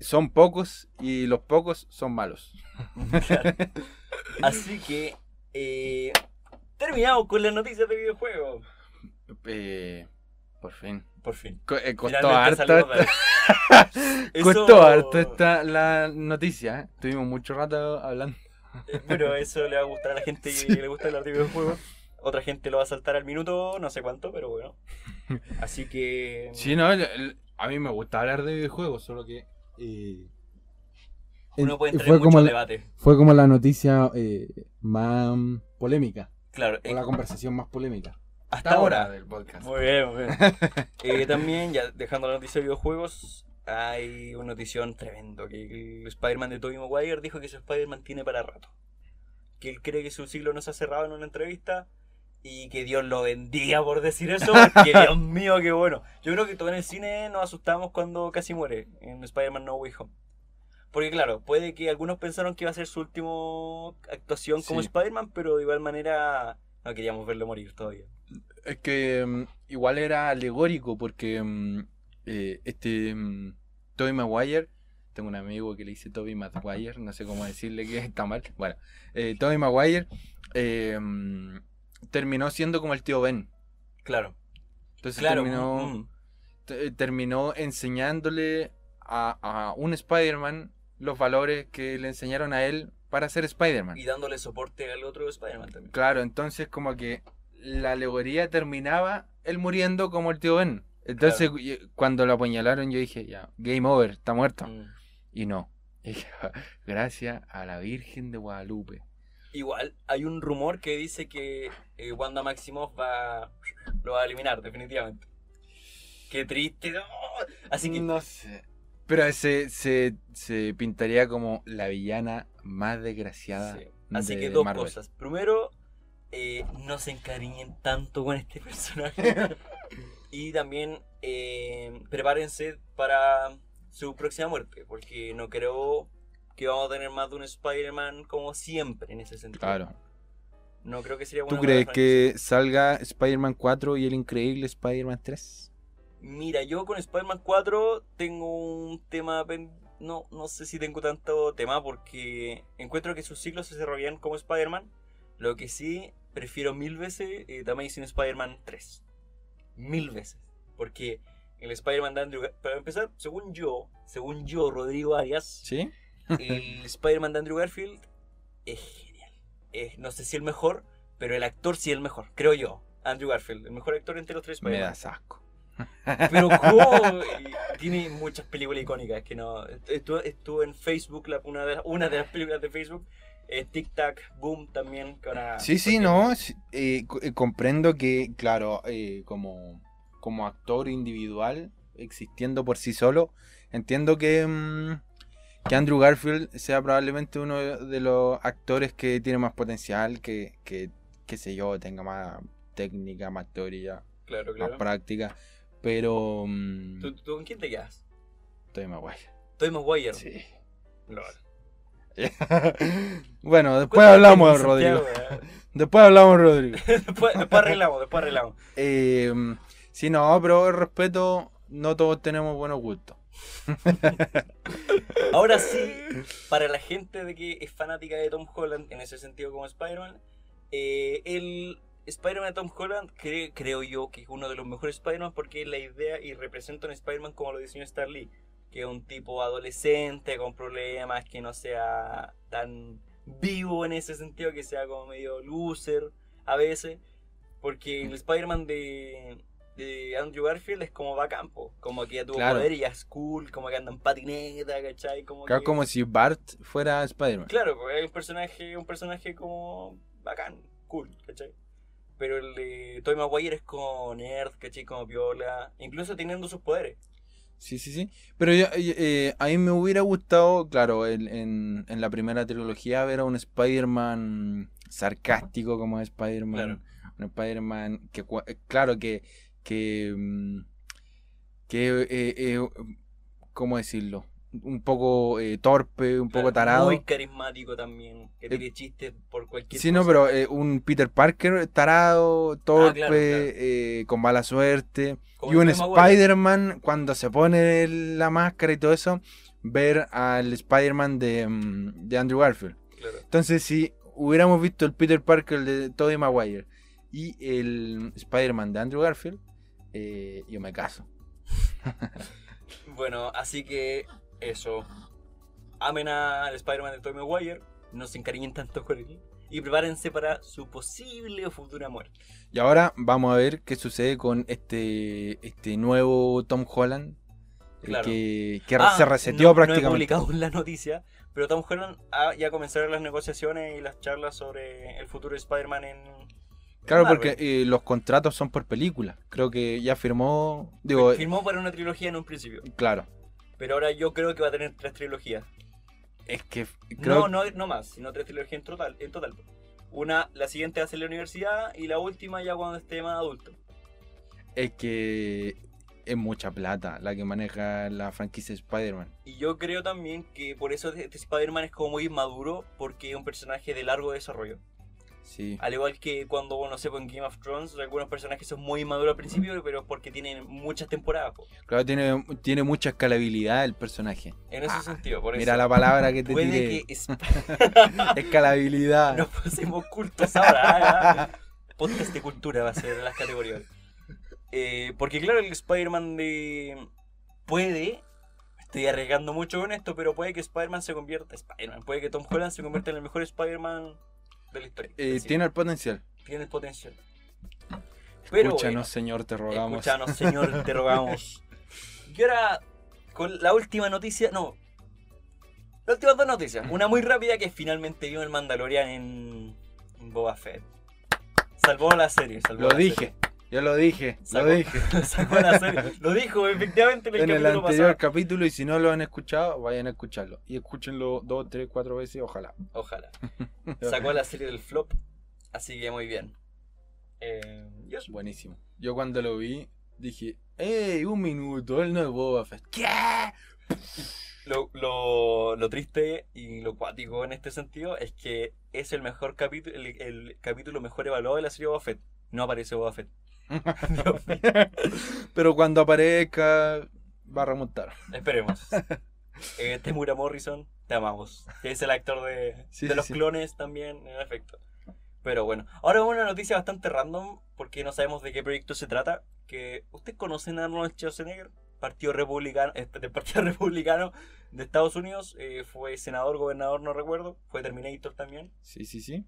son pocos y los pocos son malos. Claro. Así que, eh, terminamos con las noticias de videojuegos. Eh, por fin. Por fin. Co- eh, costó Finalmente harto. esta- Eso- Costó harto esta la noticia. ¿eh? Tuvimos mucho rato hablando. Eh, Bueno, eso le va a gustar a la gente que le gusta hablar de videojuegos. Otra gente lo va a saltar al minuto, no sé cuánto, pero bueno. Así que. Sí, no, a mí me gusta hablar de videojuegos, solo que. Eh, Uno puede entrar fue, en como mucho la, debate. fue como la noticia eh, más polémica, Claro, o eh, la conversación más polémica. hasta ahora. del podcast. Muy bien, muy bien. Eh, también, ya dejando la noticia de videojuegos, hay una notición tremendo. Que el Spider-Man de Tobey Maguire dijo que su Spider-Man tiene para rato. Que él cree que su siglo no se ha cerrado en una entrevista. Y que Dios lo bendiga por decir eso. Que Dios mío, qué bueno. Yo creo que todo en el cine nos asustamos cuando casi muere en Spider-Man No Way Home. Porque claro, puede que algunos pensaron que iba a ser su última actuación como Sí. Spider-Man, pero de igual manera no queríamos verlo morir todavía. Es que mm, igual era alegórico porque mm, eh, este mm, Tobey Maguire, tengo un amigo que le dice Tobey Maguire, no sé cómo decirle que está mal. Bueno, eh, Tobey Maguire eh, terminó siendo como el tío Ben. Claro, Entonces claro. terminó, mm, mm. te- terminó enseñándole a, a un Spider-Man los valores que le enseñaron a él para ser Spider-Man. y dándole soporte al otro Spider-Man también. Claro, entonces como que la alegoría terminaba él muriendo como el tío Ben. Entonces Claro. cuando lo apuñalaron yo dije, ya, game over, está muerto. Mm. Y no. Gracias a la Virgen de Guadalupe. Igual, hay un rumor que dice que eh, Wanda Maximoff va, lo va a eliminar, definitivamente. Qué triste. no. Así que, No sé. Pero se, se, se pintaría como la villana más desgraciada. sí. Así de que dos Marvel. cosas. Primero, eh, no se encariñen tanto con este personaje. y también, eh, prepárense para su próxima muerte, porque no creo que vamos a tener más de un Spider-Man como siempre en ese sentido. Claro. No creo que sería ¿Tú bueno. crees que salga Spider-Man 4 y el increíble Spider-Man 3? Mira, yo con Spider-Man 4 tengo un tema. No, no sé si tengo tanto tema porque encuentro que sus ciclos se desarrollan como Spider-Man. Lo que sí, prefiero mil veces eh, The Amazing Spider-Man 3. Mil veces. Porque el Spider-Man de Andrew. Para empezar, según yo, según yo, Rodrigo Arias, ¿Sí? El Spider-Man de Andrew Garfield es genial. Es, no sé si el mejor, pero el actor sí el mejor, creo yo. Andrew Garfield, el mejor actor entre los tres Me Spider-Man. das asco. Pero Tiene muchas películas icónicas que no. Estuvo, estuvo en Facebook, la- una, de las, una de las películas de Facebook. Eh, Tic Tac, Boom también. Sí, sí, no. eh, eh, comprendo que, claro, eh, como, como actor individual, existiendo por sí solo, entiendo que, mm, que Andrew Garfield sea probablemente uno de los actores que tiene más potencial, que, que qué sé yo, tenga más técnica, más teoría, Claro, más práctica. Pero. mm, ¿Tú, tú con quién te quedas? estoy más guay. Toy Maguire. Sí. Bueno, después hablamos, Rodrigo. eh. Después hablamos, Rodrigo. después, después arreglamos, después arreglamos. Eh, sí, no, pero respeto, no todos tenemos buenos gustos. Ahora sí, para la gente de que es fanática de Tom Holland, en ese sentido como Spider-Man, eh, el Spider-Man de Tom Holland cre- creo yo que es uno de los mejores Spider-Man porque es la idea y representa un Spider-Man como lo diseñó Star Lee, que es un tipo adolescente con problemas, que no sea tan vivo en ese sentido, que sea como medio loser a veces, porque el Spider-Man de, de Andrew Garfield es como va campo, como que ya tuvo Claro. poder y ya es cool, como que anda en patineta, ¿cachai? Como Claro, que- como si Bart fuera Spider-Man. Claro, pues, es un personaje, un personaje como bacán, cool, ¿cachai? Pero el de Tobey Maguire es como nerd, ¿cachai? Como viola, incluso teniendo sus poderes. Sí, sí, sí. Pero yo, eh, a mí me hubiera gustado, claro, en, en, en la primera trilogía ver a un Spider-Man sarcástico como Spider-Man. Claro. Un Spider-Man que, eh, claro, que, que, mm, que, eh, eh, ¿cómo decirlo? Un poco eh, torpe, un poco tarado. Muy carismático también, que tiene chistes por cualquier Sí, no, pero un Peter Parker tarado, torpe, claro, claro. eh, con mala suerte. Como y un. Spider-Man, cuando se pone la máscara y todo eso, ver al Spider-Man de, mm, de Andrew Garfield. Entonces, si hubiéramos visto el Peter Parker de Tobey Maguire y el Spider-Man de Andrew Garfield, eh, yo me caso. Bueno, así que eso. Amen al Spider-Man de Tobey Maguire, no se encariñen tanto con él y prepárense para su posible o futura muerte. Y ahora vamos a ver qué sucede con este, este nuevo Tom Holland. Claro. Que, que Ah, se reseteó no- No he prácticamente. publicado la noticia, pero Tom Holland ha, ya comenzaron las negociaciones y las charlas sobre el futuro de Spider-Man en. Claro, porque eh, los contratos son por película. Creo que ya firmó. Digo, Firmó para una trilogía en un principio, claro. pero ahora yo creo que va a tener tres trilogías. Es que creo No, no, no más, sino tres trilogías en total, en total. Una, la siguiente va a ser la universidad y la última ya cuando esté más adulto. es que es mucha plata la que maneja la franquicia Spider-Man. Y yo creo también que por eso este Spider-Man es como muy maduro, porque es un personaje de largo desarrollo. Sí. Al igual que cuando, no sé, en Game of Thrones, algunos personajes son muy maduros al principio, pero porque tienen muchas temporadas. po. Claro, tiene, tiene mucha escalabilidad el personaje. En ese Ah, sentido, por Mira eso. la palabra que te Puede tiré. que Escalabilidad. nos pusimos cultos ahora. ¿ah? Podcast de cultura va a ser las categorías. Eh, porque claro, el Spider-Man de... Puede... Estoy arriesgando mucho con esto, pero puede que Spider-Man se convierta... Spider-Man, puede que Tom Holland se convierta en el mejor Spider-Man de la historia. Eh, tiene el potencial. tiene el potencial. Pero Escúchanos, bueno, señor, te rogamos. Escúchanos, señor, te rogamos. Y ahora, con la última noticia, no. Las últimas dos noticias. Una muy rápida que finalmente vio el Mandalorian en, en Boba Fett. Salvó la serie, salvó Lo la dije. Yo lo dije. Sacó- Lo dije. Lo dijo efectivamente en el En el capítulo anterior pasado. capítulo y si no lo han escuchado, vayan a escucharlo. Y escúchenlo dos, tres, cuatro veces, ojalá. Ojalá. Sacó la serie del flop. Así que muy bien. Eh, y eso. Buenísimo. Yo cuando lo vi, dije, ¡Ey, un minuto! Él no es Boba Fett. ¿Qué? Lo, lo, lo triste y lo cuático en este sentido es que es el mejor capítulo, el, el capítulo mejor evaluado de la serie Boba Fett. No aparece Boba Fett. Pero cuando aparezca, va a remontar. Esperemos. Eh, Temura Morrison, te amamos. Que es el actor de, Sí, de sí, los sí. clones también, en efecto. Pero bueno, ahora una noticia bastante random, porque no sabemos de qué proyecto se trata. Que ¿Ustedes conocen a Arnold Schwarzenegger? Partido Republicano, del Partido Republicano de Estados Unidos. eh, fue senador, gobernador, no recuerdo. Fue Terminator también. Sí, sí, sí.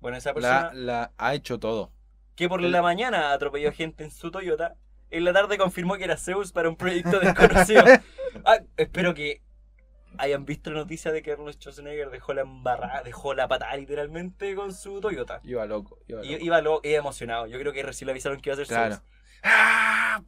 Bueno, esa persona La, la ha hecho todo. Que por la mañana atropelló gente en su Toyota, en la tarde confirmó que era Zeus para un proyecto desconocido. Ah, espero que hayan visto la noticia de que Arnold Schwarzenegger dejó la embarrada, dejó la patada literalmente con su Toyota. Iba loco. Iba loco. Iba, lo, iba emocionado. Yo creo que recién le avisaron que iba a ser Claro. Zeus. ¡Ah!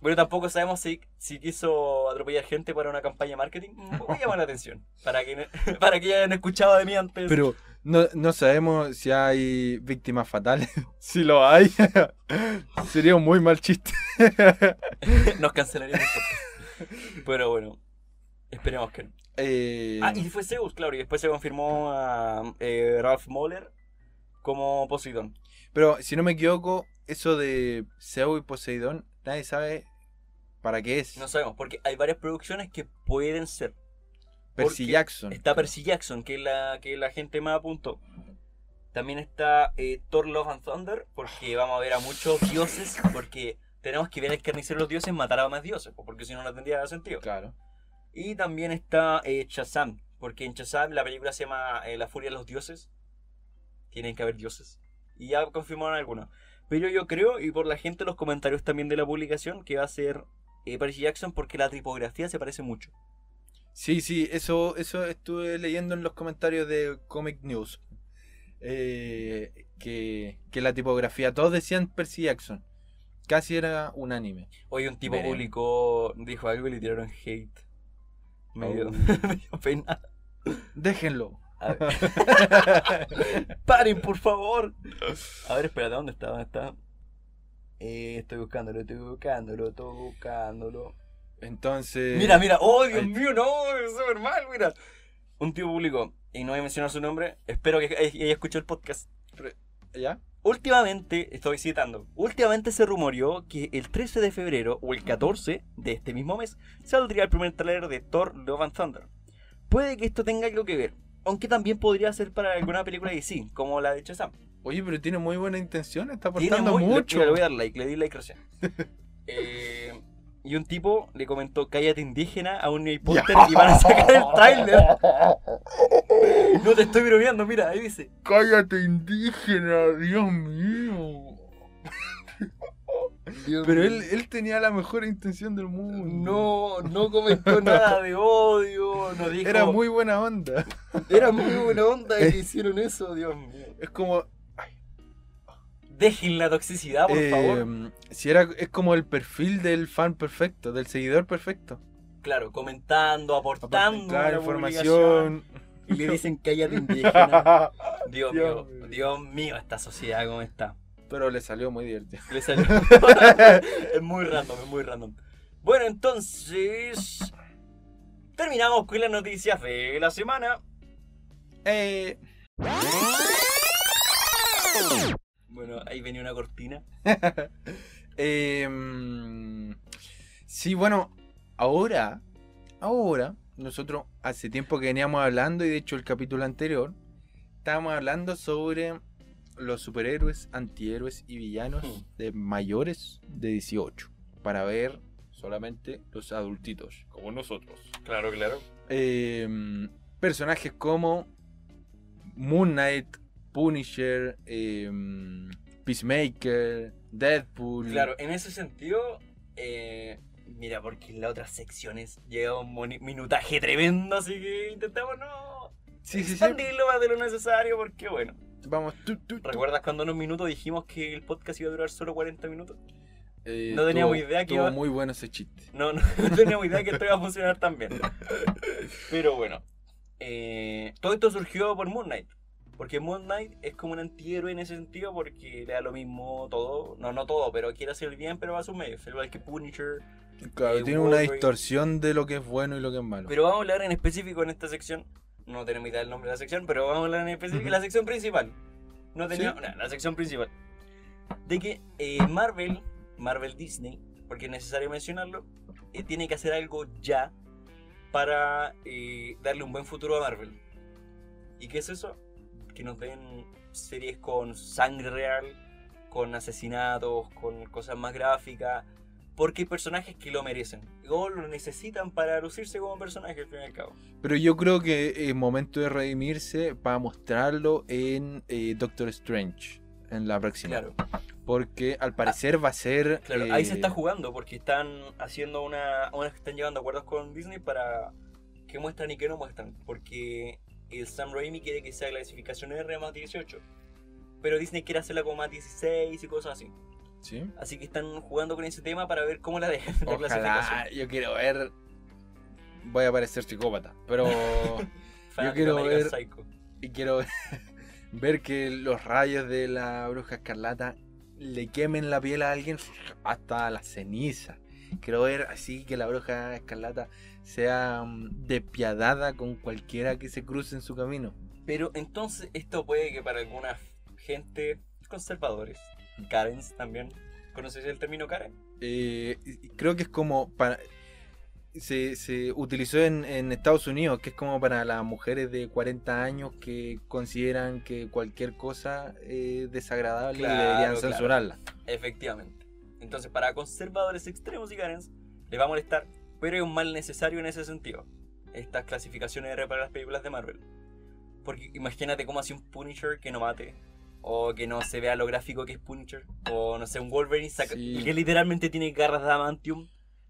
Bueno, tampoco sabemos si, si quiso atropellar gente para una campaña de marketing. Un poco llama la atención. Para que, para que ya hayan escuchado de mí antes. Pero no, no sabemos si hay víctimas fatales. si lo hay, sería un muy mal chiste. Nos cancelarían el podcast. Pero bueno, esperemos que no. Eh, Ah, y fue Zeus, claro, y después se confirmó a eh, Ralph Moller como Poseidón. Pero si no me equivoco, eso de Zeus y Poseidón, nadie sabe para qué es. No sabemos, porque hay varias producciones que pueden ser. Percy Jackson. Está Percy Jackson, que es la que la gente más apuntó. También está eh, Thor Love and Thunder, porque vamos a ver a muchos dioses, porque tenemos que ver el carnicero de los dioses matar a más dioses, porque si no, no tendría sentido. Claro. Y también está eh, Shazam, porque en Shazam la película se llama eh, La Furia de los Dioses. Tienen que haber dioses. Y ya confirmaron algunos. Pero yo creo, y por la gente, los comentarios también de la publicación, que va a ser eh, Percy Jackson porque la tipografía se parece mucho. Sí, sí, eso, eso estuve leyendo en los comentarios de Comic News. Eh, que, que la tipografía, todos decían Percy Jackson. Casi era unánime. Hoy un tipo publicó, dijo algo y le tiraron hate. Me dio, Oh. pena. Déjenlo. Paren, por favor. A ver, espérate, ¿dónde está? ¿Dónde está? Eh, estoy buscándolo, estoy buscándolo, estoy buscándolo. Entonces. Mira, mira, oh Dios mío, no, es súper mal, mira. Un tipo publicó, y no voy a mencionar su nombre, espero que haya escuchado el podcast. ¿Ya? Últimamente, estoy citando, últimamente se rumoreó que el 13 de febrero o el 14 de este mismo mes saldría el primer trailer de Thor Love and Thunder. Puede que esto tenga algo que ver, aunque también podría ser para alguna película de DC, como la de Shazam. Oye, pero tiene muy buena intención, está Tiene aportando muy- le- mucho. mira, le voy a dar like, le di like recién. Eh, y un tipo le comentó cállate indígena a un New Poster y van a sacar el trailer. No te estoy bromeando, mira, ahí dice. Cállate, indígena, Dios mío. Pero él, él tenía la mejor intención del mundo. No, no comentó nada de odio, no dijo. Era muy buena onda. era muy buena onda y hicieron eso, Dios mío. Es como. Dejen la toxicidad, por eh, favor. Si era, es como el perfil del fan perfecto, del seguidor perfecto. Claro, comentando, aportando a Claro, la información. Y le dicen cállate indígena. Dios, Dios mío, mío. Dios mío, esta sociedad cómo está. Pero le salió muy divertido. Le salió. es muy random, es muy random. Bueno, entonces. Terminamos con las noticias de la semana. Eh, Bueno, ahí venía una cortina. Em, sí, bueno, ahora, ahora, nosotros hace tiempo que veníamos hablando, y de hecho el capítulo anterior, estábamos hablando sobre los superhéroes, antihéroes y villanos Hmm. de mayores de 18, para ver solamente los adultitos, como nosotros. Claro, claro. Em, personajes como Moon Knight, Punisher, em, Peacemaker, Deadpool. Claro, en ese sentido. eh, mira, porque en las otras secciones llega un minutaje tremendo, así que intentamos no. Sí, sí, sí. expandirlo más de lo necesario, porque bueno. Vamos. tu, tu. ¿Recuerdas cuando en un minuto dijimos que el podcast iba a durar solo 40 minutos? Eh, no teníamos idea que iba- muy bueno ese chiste. No, no, no teníamos idea que esto iba a funcionar tan bien. Pero bueno, eh, todo esto surgió por Moon Knight. Porque Moon Knight es como un antihéroe en ese sentido porque le da lo mismo todo. No, no todo, pero quiere hacer el bien, pero va a sus medios. Al igual que Punisher, Claro, eh, tiene una distorsión de lo que es bueno y lo que es malo. Pero vamos a hablar en específico en esta sección. No tenemos idea del nombre de la sección, pero vamos a hablar en específico en la sección principal. No tenía Sí. no, la sección principal. De que eh, Marvel, Marvel Disney, porque es necesario mencionarlo, eh, tiene que hacer algo ya para darle un buen futuro a Marvel. ¿Y qué es eso? Que nos den series con sangre real, con asesinatos, con cosas más gráficas, porque hay personajes que lo merecen o lo necesitan para lucirse como personaje al fin y al cabo. Pero yo creo que es momento de redimirse para mostrarlo en eh, Doctor Strange, en la próxima. Claro, Porque al parecer va a ser... claro. Ahí se eh, está jugando porque están haciendo una, una están llevando acuerdos con Disney para que muestran y que no muestran, porque el Sam Raimi quiere que sea clasificación R más 18. Pero Disney quiere hacerla como más 16 y cosas así. ¿Sí? Así que están jugando con ese tema para ver cómo la dejan la Ojalá, clasificación. yo quiero ver... Voy a parecer psicópata, pero... Fanático quiero ver- Psycho. y quiero ver que los rayos de la bruja escarlata le quemen la piel a alguien hasta la ceniza. Quiero ver así que la bruja escarlata sea mm, despiadada con cualquiera que se cruce en su camino. Pero entonces esto puede que para alguna gente conservadores, Karens también, ¿conoces el término Karen? Eh, creo que es como para... Se, se utilizó en, en Estados Unidos, que es como para las mujeres de 40 años que consideran que cualquier cosa es desagradable Claro, y deberían claro. censurarla. Efectivamente. Entonces para conservadores extremos y Karens les va a molestar, pero es un mal necesario en ese sentido. Estas clasificaciones R para las películas de Marvel. Porque imagínate cómo hace un Punisher que no mate. O que no se vea lo gráfico que es Punisher. O no sé, un Wolverine saca- Sí. que literalmente tiene garras de adamantium.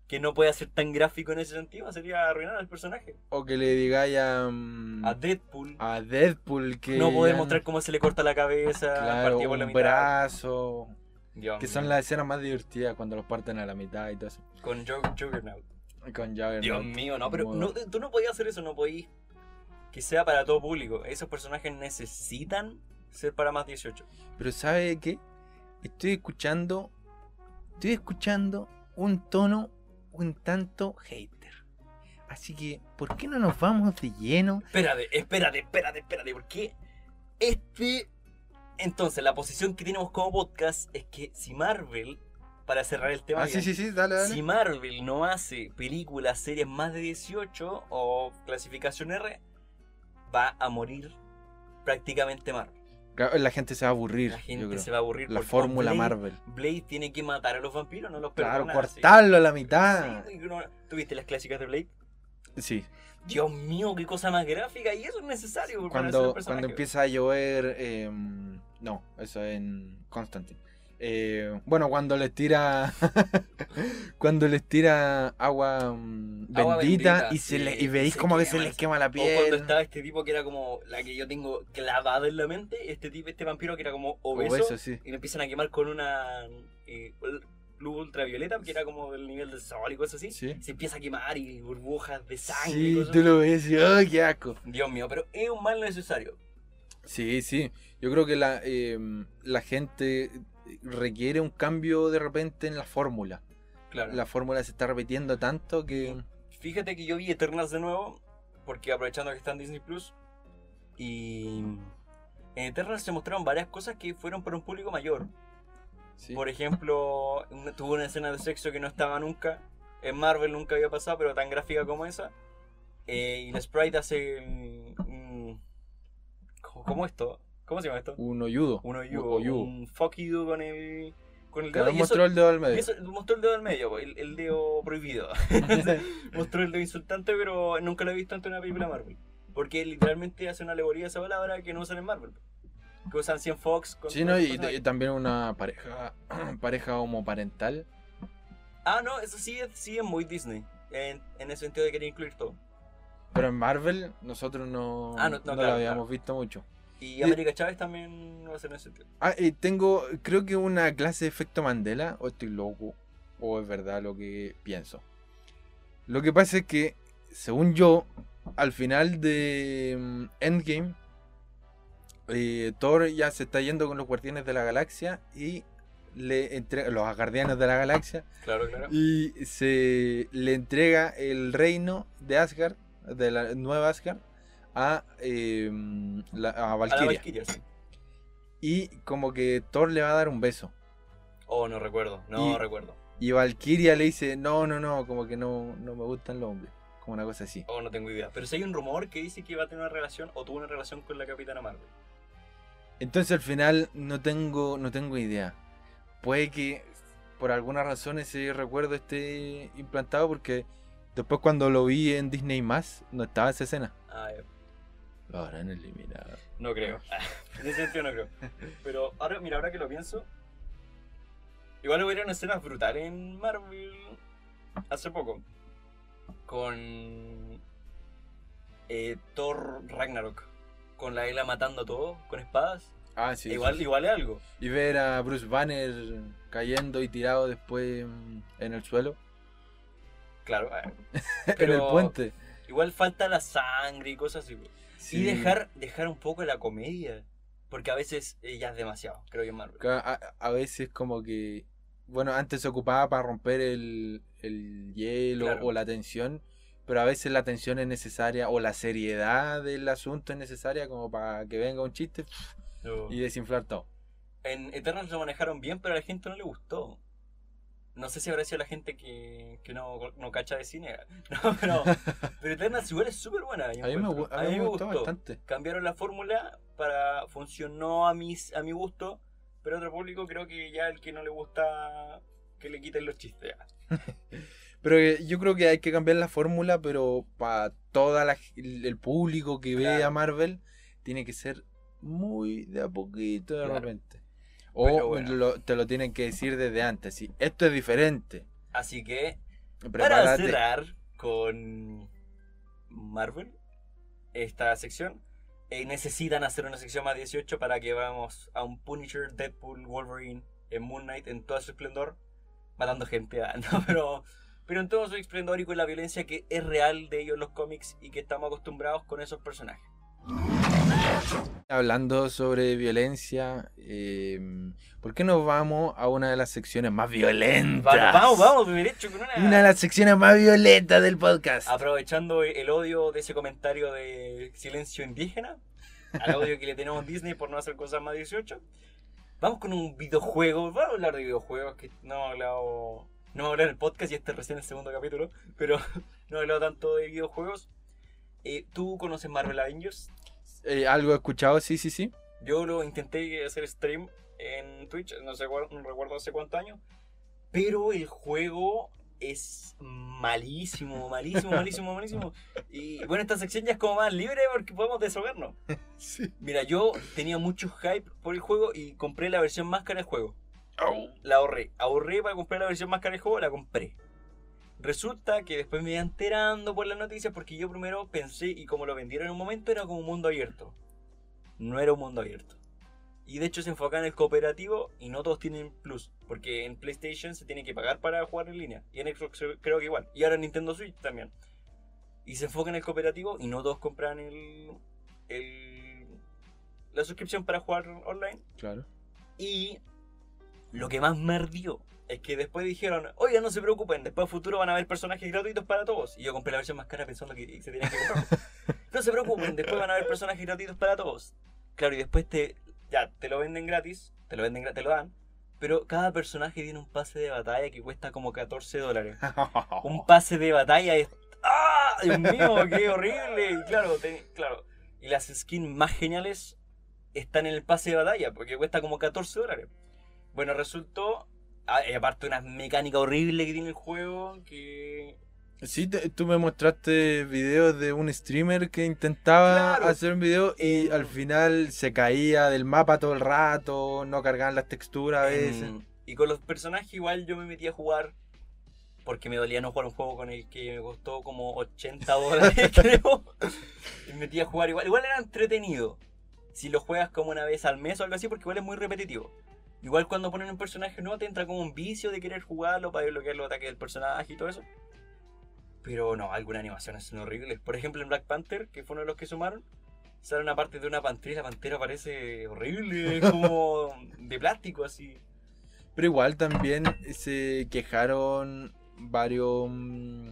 Que no puede ser tan gráfico en ese sentido. Sería arruinar al personaje. O que le digáis a, mm, A Deadpool. a Deadpool que. no poder mostrar cómo se le corta la cabeza. Claro, por la mitad. brazo. Dios Que son las escenas más divertidas cuando los parten a la mitad y todo eso. Con Jug- Juggernaut. Con. Dios mío, no, pero no, tú no podías hacer eso, no podías que sea para todo público. Esos personajes necesitan ser para más 18. Pero ¿sabe qué? Estoy escuchando. Estoy escuchando un tono un tanto hater. Así que, ¿por qué no nos vamos de lleno? Espérate, espérate, espérate, espérate, porque este... Entonces, la posición que tenemos como podcast es que si Marvel, para cerrar el tema, Ah, sí, bien, sí, sí, dale, dale. si Marvel no hace películas, series más de 18 o clasificación R, va a morir prácticamente Marvel. La gente se va a aburrir. La yo gente creo. se va a aburrir. La fórmula Blade- Marvel. Blade tiene que matar a los vampiros, no los Claro, cortarlo a la mitad. Sí, ¿Tuviste las clásicas de Blade? Sí. Dios mío, qué cosa más gráfica. Y eso es necesario Cuando, cuando empieza a llover. eh, no, eso en Constantine. Eh, bueno, cuando les tira. cuando les tira agua, mm, Agua bendita, bendita, y, se le- y veis se como que se les quema la O cuando piel. estaba este tipo que era como la que yo tengo clavada en la mente, este tipo, este vampiro que era como obeso, Obeso, sí. y lo empiezan a quemar con una eh, luz ultravioleta, que era como del nivel del sol y cosas así. Sí. Se empieza a quemar y burbujas de sangre. y Sí, cosas tú lo ves y ¡ay, qué asco! Dios mío, pero es un mal necesario. Sí, sí. Yo creo que la, eh, la gente requiere un cambio de repente en la fórmula. Claro. La fórmula se está repitiendo tanto que. Fíjate que yo vi Eternals de nuevo, porque aprovechando que está en Disney Plus, y en Eternals se mostraron varias cosas que fueron para un público mayor. Sí. Por ejemplo, tuvo una escena de sexo que no estaba nunca, en Marvel nunca había pasado, pero tan gráfica como esa. Eh, y la Sprite hace. mm, mm, ¿cómo, cómo esto? ¿Cómo se llama esto? Un oyudo. Un oyudo. un fuck you con el, con el Claro, dedo. y eso- mostró el dedo al y medio. eso mostró el dedo al medio, el, el dedo prohibido. mostró el dedo insultante, pero nunca lo he visto ante una película Marvel. Porque literalmente hace una alegoría a esa palabra que no usan en Marvel. Que usan 100 Fox. Con Sí, ¿no? Y, y también una pareja pareja homoparental. Ah, no, eso sí es, sí es muy Disney. En, en el sentido de querer incluir todo. Pero en Marvel nosotros no, Ah, no, no, no claro, lo habíamos claro. visto mucho. Y América Chávez también va a ser en ese sentido. Ah, y tengo, creo que una clase de efecto Mandela, o estoy loco, o es verdad lo que pienso. Lo que pasa es que, según yo, al final de mm, Endgame, eh, Thor ya se está yendo con los Guardianes de la Galaxia y le entrega, los guardianes de la galaxia, Claro, claro. y se le entrega el reino de Asgard, de la nueva Asgard, a, eh, la, a A la Valkyria. Valkyria, sí. Y como que Thor le va a dar un beso. Oh, no recuerdo, no Y- recuerdo. Y Valkyria le dice, no, no, no, como que no, no me gustan los hombres. Como una cosa así. Oh, no tengo idea. Pero si hay un rumor que dice que va a tener una relación o tuvo una relación con la Capitana Marvel. Entonces al final no tengo, no tengo idea. Puede que por alguna razón ese recuerdo esté implantado porque después cuando lo vi en Disney más no estaba esa escena. Ah, ya. Lo habrán eliminado. No creo. en ese sentido no creo. Pero ahora, mira, ahora que lo pienso, igual hubieron escenas brutales en Marvel hace poco. Con eh, Thor Ragnarok. Con la Ela matando a todos con espadas. Ah, sí. igual, sí, sí. igual es algo. Y ver a Bruce Banner cayendo y tirado después en el suelo. Claro. eh, en Pero- el puente. Igual falta la sangre y cosas así. Sí. Y dejar, dejar un poco la comedia. Porque a veces ya es demasiado, creo yo en Marvel. A, a veces como que... Bueno, antes se ocupaba para romper el, el hielo Claro. o la tensión, pero a veces la tensión es necesaria o la seriedad del asunto es necesaria como para que venga un chiste No. y desinflar todo. En Eternals lo manejaron bien, pero a la gente no le gustó. No sé si habrá sido la gente que, que no, no cacha de cine. No, pero, pero Eternals igual es súper buena. A mí me, a mí me gustó bastante. Cambiaron la fórmula para funcionó a mis a mi gusto, pero otro público creo que ya el que no le gusta que le quiten los chistes. Pero eh, yo creo que hay que cambiar la fórmula, pero para toda la, el público que ve a Marvel tiene que ser muy de a poquito de Claro. repente. Pero O bueno. lo- te lo tienen que decir desde antes. Sí, esto es diferente. Así que para cerrar con Marvel, esta sección, eh, necesitan hacer una sección más 18 para que vamos a un Punisher, Deadpool, Wolverine, en Moon Knight en todo su esplendor, matando gente, ah, ¿no? pero, pero en todo su esplendor y con la violencia que es real de ellos en los cómics y que estamos acostumbrados con esos personajes. Hablando sobre violencia, eh, ¿por qué no vamos a una de las secciones más violentas? Vamos, vamos, vamos, derecho con una... Una de las secciones más violentas del podcast. Aprovechando el odio de ese comentario de silencio indígena, al odio que le tenemos a Disney por no hacer cosas más 18, vamos con un videojuego. Vamos a hablar de videojuegos que no hemos hablado. No hemos hablado en el podcast y este es recién el segundo capítulo, pero no he hablado tanto de videojuegos. Eh, ¿Tú conoces Marvel Avengers? Eh, ¿Algo he escuchado? Sí, sí, sí. Yo lo intenté hacer stream en Twitch, no, sé, cuál- no recuerdo hace cuántos años, pero el juego es malísimo, malísimo, malísimo, malísimo. Y bueno, esta sección ya es como más libre porque podemos desahogarnos. Sí. Mira, yo tenía mucho hype por el juego y compré la versión más cara del juego. La ahorré, ahorré para comprar la versión más cara del juego, la compré. Resulta que después me iba enterando por las noticias porque yo primero pensé y como lo vendieron en un momento era como un mundo abierto. No era un mundo abierto. Y de hecho se enfoca en el cooperativo y no todos tienen plus. Porque en PlayStation se tiene que pagar para jugar en línea. Y en Xbox creo que igual. Y ahora en Nintendo Switch también. Y se enfoca en el cooperativo y no todos compran el, el la suscripción para jugar online. Claro. Y lo que más me ardió es que después dijeron, oigan, no se preocupen, después a futuro van a haber personajes gratuitos para todos. Y yo compré la versión más cara pensando que se tenían que comprar. no se preocupen, después van a haber personajes gratuitos para todos. Claro, y después te, ya, te lo venden gratis, te lo venden te lo dan. Pero cada personaje tiene un pase de batalla que cuesta como 14 dólares. Un pase de batalla es... ¡Ah! Dios mío, qué horrible. Y claro, te- claro. Y las skins más geniales están en el pase de batalla, porque cuesta como 14 dólares. Bueno, resultó... ah, aparte una mecánica horrible que tiene el juego, que... Sí, te- tú me mostraste videos de un streamer que intentaba Claro. hacer un video y Eh, al final se caía del mapa todo el rato, no cargaban las texturas a veces. y con los personajes igual yo me metí a jugar, porque me dolía no jugar un juego con el que me costó como 80 dólares, creo. Y me metí a jugar igual. Igual era entretenido. Si lo juegas como una vez al mes o algo así, porque igual es muy repetitivo. Igual cuando ponen un personaje nuevo te entra como un vicio de querer jugarlo para desbloquear los ataques del personaje y todo eso. Pero no, algunas animaciones son horribles. Por ejemplo, en Black Panther, que fue uno de los que sumaron, sale una parte de una pantera y la pantera parece horrible, como de plástico así. Pero igual también se quejaron varios mm,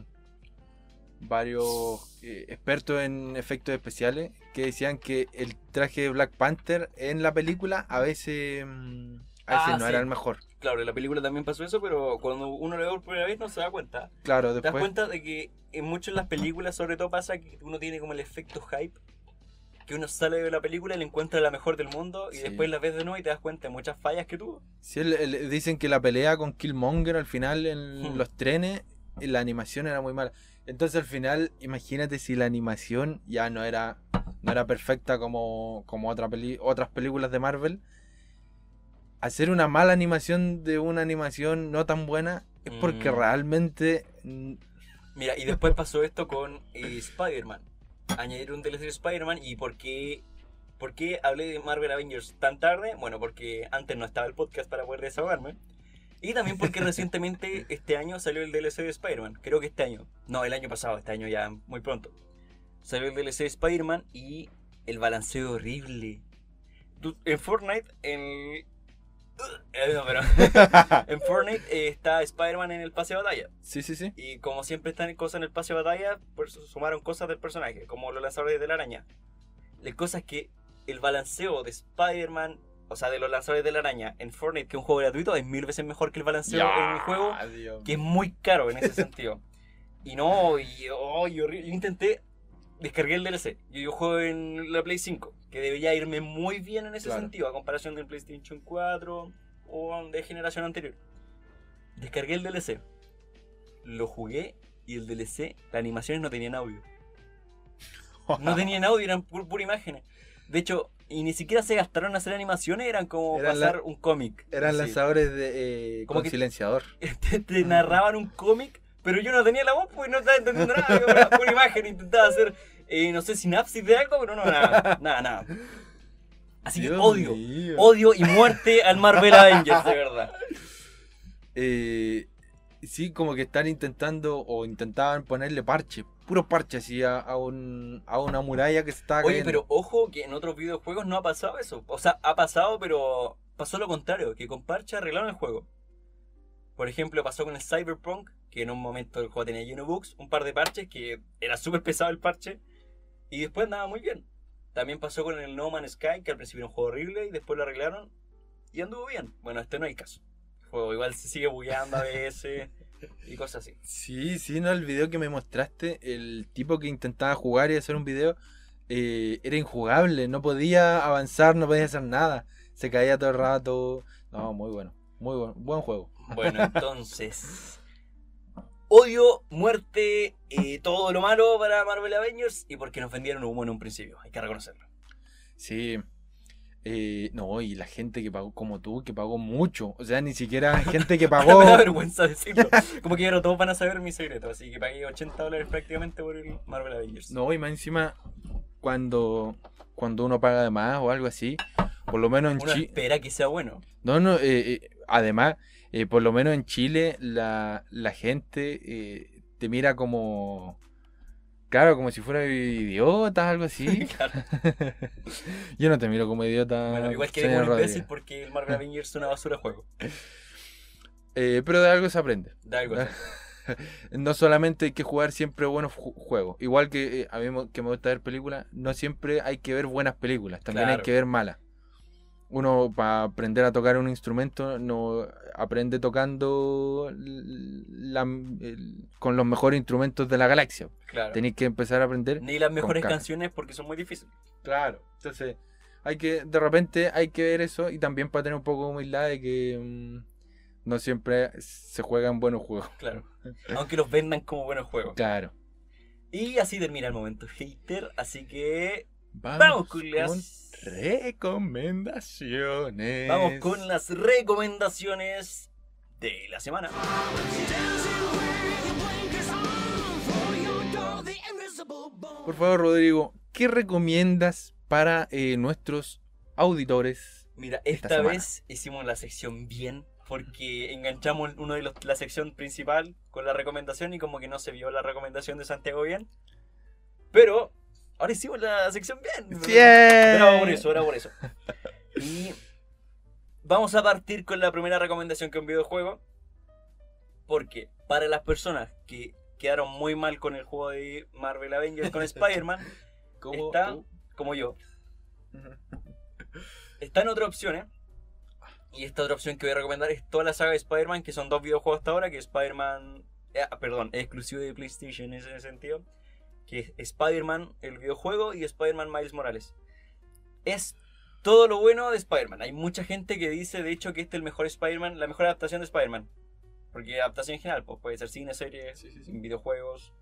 varios eh, expertos en efectos especiales que decían que el traje de Black Panther en la película a veces, mm, Ah, no sí. era el mejor. Claro, en la película también pasó eso, pero cuando uno lo ve por primera vez no se da cuenta. Claro, Te das después. cuenta de que en muchas de las películas, sobre todo, pasa que uno tiene como el efecto hype. Que uno sale de la película y le encuentra la mejor del mundo y Sí. después la ves de nuevo y te das cuenta de muchas fallas que tuvo. Sí, el- el- dicen que la pelea con Killmonger al final en Hmm. los trenes, eh, la animación era muy mala. Entonces al final, imagínate si la animación ya no era, no era perfecta como, como otra peli- otras películas de Marvel. Hacer una mala animación de una animación no tan buena es porque Mm. realmente Mira, y después pasó esto con eh, Spider-Man. Añadieron un DLC de Spider-Man y por qué, por qué hablé de Marvel Avengers tan tarde. Bueno, porque antes no estaba el podcast para poder desahogarme. Y también porque recientemente este año salió el DLC de Spider-Man. Creo que este año. No, el año pasado, este año ya muy pronto. Salió el DLC de Spider-Man y el balanceo horrible. En Fortnite, en... Eh, no, pero- en Fortnite eh, está Spider-Man en el pase de batalla. sí, sí, sí. Y como siempre están cosas en el pase de batalla, pues sumaron cosas del personaje, como los lanzadores de la araña. La cosa es que el balanceo de Spider-Man, o sea, de los lanzadores de la araña en Fortnite, que es un juego gratuito, es mil veces mejor que el balanceo en el juego, Dios que es muy caro en ese sentido. Y no, y, oh, y horrible. Yo intenté, descargué el DLC. Yo, yo juego en la Play 5, que debería irme muy bien en ese Claro. sentido, a comparación del PlayStation 4 o de generación anterior. Descargué el DLC, lo jugué y el DLC, las animaciones no tenían audio. No tenían audio, eran pu- pura imágenes. De hecho, y ni siquiera se gastaron en hacer animaciones, eran como Eran pasar la- un cómic. Eran lanzadores de, eh, Como con que- silenciador. te, te narraban un cómic, pero yo no tenía la voz porque no estaba entendiendo nada. Pura imagen, intentaba hacer, eh, no sé, sinapsis de algo, pero no, nada, nada, nada. Así que odio, mío. odio y muerte al Marvel Avengers, de verdad. Eh, sí, como que están intentando o intentaban ponerle parche, puro parche así a, a un, a una muralla que se estaba Oye, cayendo. pero ojo que en otros videojuegos no ha pasado eso. O sea, ha pasado, pero pasó lo contrario, que con parche arreglaron el juego. Por ejemplo, pasó con el Cyberpunk, que en un momento el juego tenía lleno bugs, un par de parches, que era súper pesado el parche, y después andaba muy bien. También pasó con el No Man's Sky, que al principio era un juego horrible, y después lo arreglaron, y anduvo bien. Bueno, este no hay caso. El juego igual se sigue bugueando a veces, y cosas así. Sí, sí, no, el video que me mostraste, el tipo que intentaba jugar y hacer un video, eh, era injugable, no podía avanzar, no podía hacer nada, se caía todo el rato. No, muy bueno, muy bueno, buen juego. Bueno, entonces. Odio, muerte, eh, todo lo malo para Marvel Avengers y porque nos vendieron humo en un principio, hay que reconocerlo. Sí. Eh, no, y la gente que pagó como tú, que pagó mucho. O sea, ni siquiera gente que pagó. Me da vergüenza decirlo. Como que ahora todos van a saber mi secreto, así que pagué 80 dólares prácticamente por el Marvel Avengers. No, y más encima, cuando, cuando uno paga de más o algo así, por lo menos en Chile. espera que sea bueno. No, no, eh, eh, además, eh, por lo menos en Chile, la, la gente eh, te mira como. Claro, como si fuera idiota, algo así. Claro. Yo no te miro como idiota. Bueno, igual que un imbécil porque el Marvel Avengers es una basura de juego. Eh, pero de algo se aprende. Da algo así. No solamente hay que jugar siempre buenos ju- juegos. Igual que eh, a mí que me gusta ver películas, no siempre hay que ver buenas películas, también hay que ver malas. Uno para aprender a tocar un instrumento no aprende tocando l- la- el- con los mejores instrumentos de la galaxia. Claro. Tenéis que empezar a aprender. Ni las mejores canciones porque son muy difíciles. Claro. Entonces, hay que, de repente hay que ver eso y también para tener un poco de humildad de que mm, no siempre se juegan buenos juegos. Claro. Aunque los vendan como buenos juegos. Claro. Y así termina el momento hater. Así que Vamos, Vamos con las- recomendaciones. vamos con las recomendaciones de la semana. Por favor, Rodrigo, ¿qué recomiendas para eh, nuestros auditores? Mira, Esta esta, vez hicimos la sección bien. Porque enganchamos uno de los, la sección principal con la recomendación y como que no se vio la recomendación de Santiago bien. Pero ahora hicimos la sección bien. ¡Bien! Era por eso, era por eso. Y Vamos a partir con la primera recomendación que un videojuego. Porque para las personas que quedaron muy mal con el juego de Marvel Avengers con Spider-Man, Como está tú. como yo. Está en otra opción, ¿eh? Y esta otra opción que voy a recomendar es toda la saga de Spider-Man, que son dos videojuegos hasta ahora, que Spider-Man... eh, perdón, es exclusivo de PlayStation en ese sentido. Que es Spider-Man, el videojuego, y Spider-Man Miles Morales. Es todo lo bueno de Spider-Man. Hay mucha gente que dice, de hecho, que este es el mejor Spider-Man, la mejor adaptación de Spider-Man. Porque adaptación en general, pues puede ser cine, series, Sí, sí, sí. videojuegos.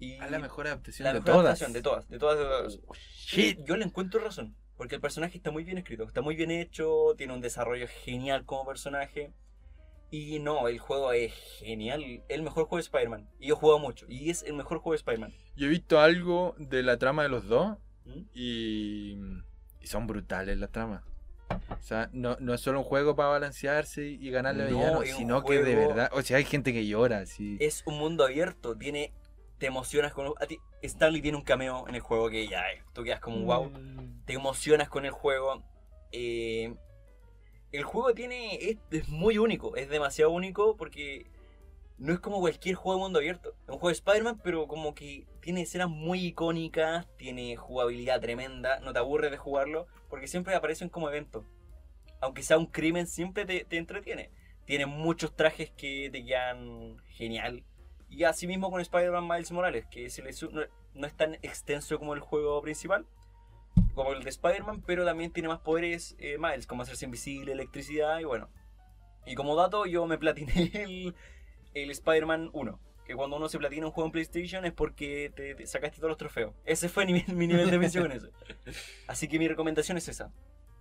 Y A la mejor adaptación la de mejor todas. adaptación de todas, de todas, de todas. Oh, shit. yo le encuentro razón. Porque el personaje está muy bien escrito, está muy bien hecho, tiene un desarrollo genial como personaje. Y no, el juego es genial. El mejor juego de Spider-Man. Y yo he jugado mucho. Y es el mejor juego de Spider-Man. Yo he visto algo de la trama de los dos ¿Mm? y, y son brutales las tramas. O sea, no, no es solo un juego para balancearse y y ganarle a No, sino que de juego- verdad. O sea, hay gente que llora, sí. Es un mundo abierto. Tiene. Te emocionas con. A ti, Stanley tiene un cameo en el juego que ya eh, tú quedas como wow. Mm. Te emocionas con el juego. Eh, el juego tiene. Es, muy único. Es demasiado único porque. No es como cualquier juego de mundo abierto. Es un juego de Spider-Man, pero como que tiene escenas muy icónicas, tiene jugabilidad tremenda, no te aburres de jugarlo, porque siempre aparecen como eventos. Aunque sea un crimen, siempre te, entretiene. Tiene muchos trajes que te quedan genial. Y así mismo con Spider-Man Miles Morales, que se le no, no es tan extenso como el juego principal, como el de Spider-Man, pero también tiene más poderes eh, Miles, como hacerse invisible, electricidad y bueno. Y como dato, yo me platiné el, el Spider-Man 1. Que cuando uno se platina un juego en PlayStation es porque te, te sacaste todos los trofeos. Ese fue mi, nivel de mención con eso. Así que mi recomendación es esa.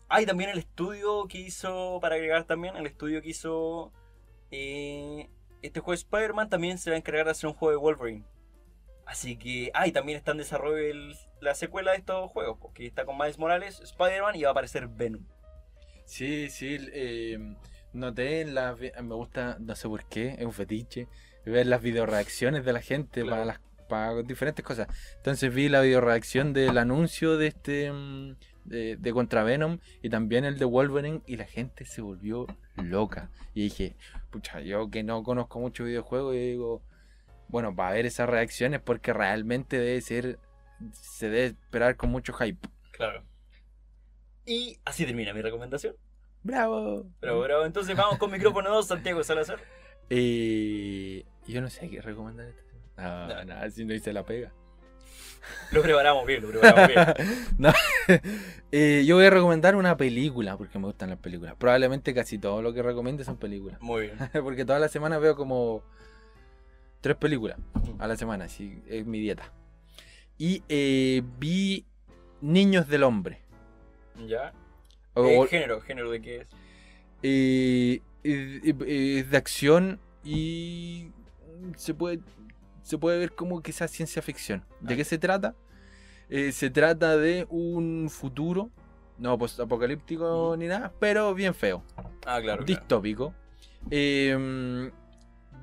Ah, y también el estudio que hizo, para agregar también, el estudio que hizo eh, este juego de Spider-Man también se va a encargar de hacer un juego de Wolverine. Así que, ah, y también está en desarrollo el- la secuela de estos juegos, porque está con Miles Morales, Spider-Man y va a aparecer Venom. Sí, sí. eh, noté en las. vi- Me gusta, no sé por qué, es un fetiche. Ver las videoreacciones de la gente Claro. para las para diferentes cosas. Entonces vi la videoreacción del anuncio de este. mm, De, de Contra Venom y también el de Wolverine y la gente se volvió loca. Y dije, pucha, yo que no conozco mucho videojuegos, y digo, bueno, para ver esas reacciones porque realmente debe ser, se debe esperar con mucho hype. Claro. Y así termina mi recomendación. ¡Bravo! Pero, pero entonces vamos con micrófono 2, Santiago Salazar. Eh, yo no sé qué recomendar esta semana. No, No. nada, si no hice la pega. Lo preparamos bien, lo preparamos bien. No. Eh, yo voy a recomendar una película, porque me gustan las películas. Probablemente casi todo lo que recomiende son películas. Muy bien. porque todas las semanas veo como tres películas a la semana, así es mi dieta. Y eh, vi Niños del Hombre. ¿Ya? O- o- género, género de qué es. eh, es de acción y se puede, se puede ver como quizás ciencia ficción. ¿De Ah. qué se trata? Eh, se trata de un futuro, no apocalíptico Mm. ni nada, pero bien feo, Ah, claro. claro. distópico, em,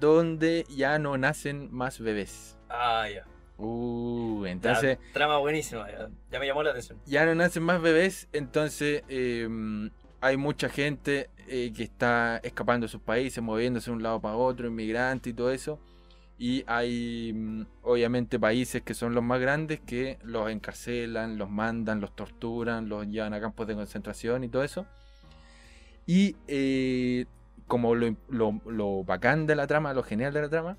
donde ya no nacen más bebés. Ah, ya. Uh, Ya, entonces trama buenísima, ya, ya me llamó la atención. ya no nacen más bebés, entonces eh, hay mucha gente eh, que está escapando de sus países, moviéndose de un lado para otro, inmigrantes y todo eso. Y hay mm, obviamente países que son los más grandes que los encarcelan, los mandan, los torturan, los llevan a campos de concentración y todo eso. Y eh, como lo, lo- lo bacán de la trama, lo genial de la trama,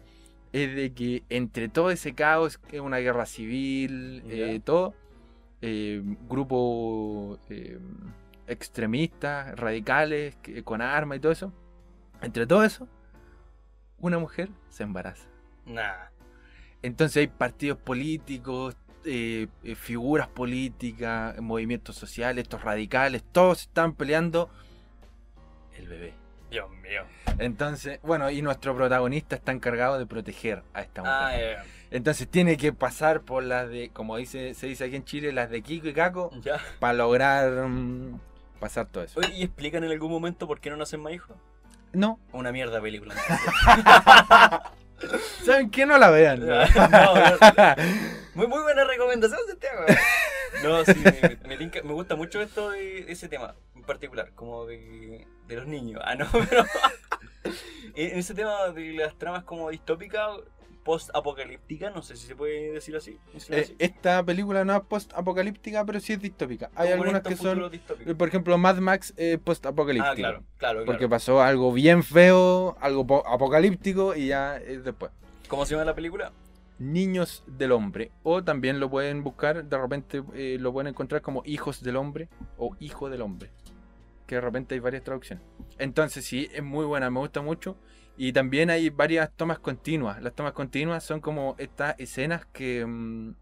es de que entre todo ese caos, que es una guerra civil, eh, todo, eh, grupos eh, extremistas, radicales, que- con armas y todo eso, entre todo eso, una mujer se embaraza. Nah. Entonces hay partidos políticos, eh, eh, figuras políticas, movimientos sociales, estos radicales, todos están peleando el bebé. Dios mío. Entonces, bueno, y nuestro protagonista está encargado de proteger a esta mujer. Ah, ya, Entonces tiene que pasar por las de, como dice, se dice aquí en Chile, las de Kiko y Caco, para lograr mm, pasar todo eso. ¿y explican en algún momento por qué no nacen más hijos? No, Una mierda película. ¿saben qué? No la vean. No, no. muy, muy buena recomendación, Santiago. No, sí, me, me gusta mucho esto de ese tema. Particular, como de, de los niños. Ah, no, pero. en ese tema de las tramas como distópicas, post-apocalípticas, no sé si se puede decir así. Eh, así. esta película no es post-apocalíptica, pero sí es distópica. Hay algunas que son, eh, por ejemplo, Mad Max es post-apocalíptica. Ah, claro, claro, claro. Porque pasó algo bien feo, algo po- apocalíptico y ya es después. ¿Cómo se llama la película? Niños del Hombre. O también lo pueden buscar, de repente eh, lo pueden encontrar como Hijos del Hombre o Hijo del Hombre. Que de repente hay varias traducciones. Entonces sí, es muy buena, me gusta mucho. Y también hay varias tomas continuas. Las tomas continuas son como estas escenas que mm,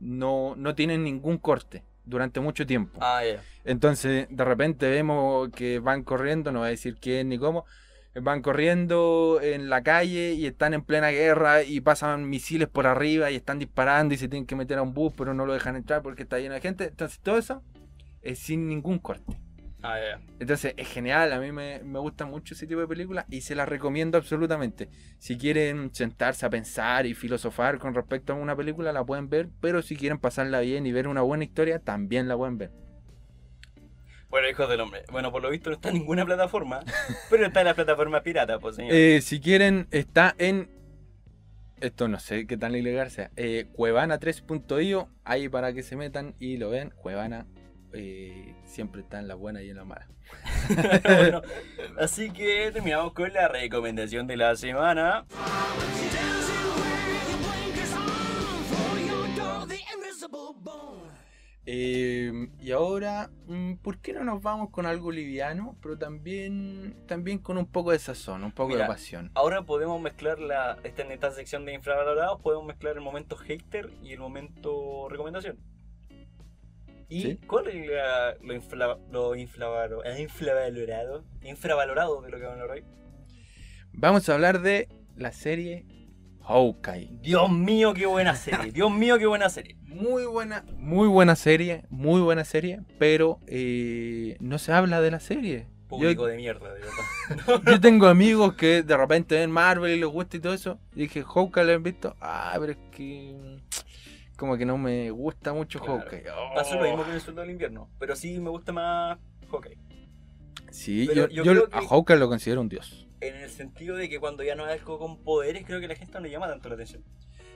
no, no tienen ningún corte durante mucho tiempo. Ah. Entonces, de repente vemos que van corriendo, no voy a decir quién ni cómo, van corriendo en la calle y están en plena guerra y pasan misiles por arriba y están disparando y se tienen que meter a un bus, pero no lo dejan entrar porque está lleno de gente. Entonces, todo eso es sin ningún corte. Ah. Entonces, es genial, a mí me, me gusta mucho ese tipo de películas y se las recomiendo absolutamente. Si quieren sentarse a pensar y filosofar con respecto a una película, la pueden ver, pero si quieren pasarla bien y ver una buena historia, también la pueden ver. Bueno, hijos del hombre. Bueno, por lo visto no está en ninguna plataforma, pero está en la plataforma pirata, pues señor. Eh, si quieren, está en. Esto no sé qué tan ilegal sea. Eh, Cuevana3.io. Ahí para que se metan y lo vean. Cuevana eh, siempre está en la buena y en la mala. Bueno, así que terminamos con la recomendación de la semana. Eh, y ahora, mm, ¿por qué no nos vamos con algo liviano? Pero también, también con un poco de sazón, un poco Mira, de pasión. Ahora podemos mezclar la, esta, en esta sección de infravalorados, podemos mezclar el momento hater y el momento recomendación. ¿Y Sí. cuál es la- lo, infla, lo eh, infravalorado? Infravalorado de lo que vamos a hablar hoy. Vamos a hablar de la serie Hawkeye. Dios mío, qué buena serie. Dios mío, qué buena serie. Muy buena, muy buena serie, muy buena serie, pero eh, no se habla de la serie. Público Yo, de mierda, de verdad. yo tengo amigos que de repente ven Marvel y les gusta y todo eso. Y dije, Hawkeye lo han visto. Ah, pero es que como que no me gusta mucho Claro. Hawkeye. Pasó lo Oh. mismo que en el sueldo del invierno. Pero sí me gusta más Hawkeye. Sí, Pero yo, yo yo a Hawkeye lo considero un dios. En el sentido de que cuando ya no hay algo con poderes, creo que la gente no le llama tanto la atención.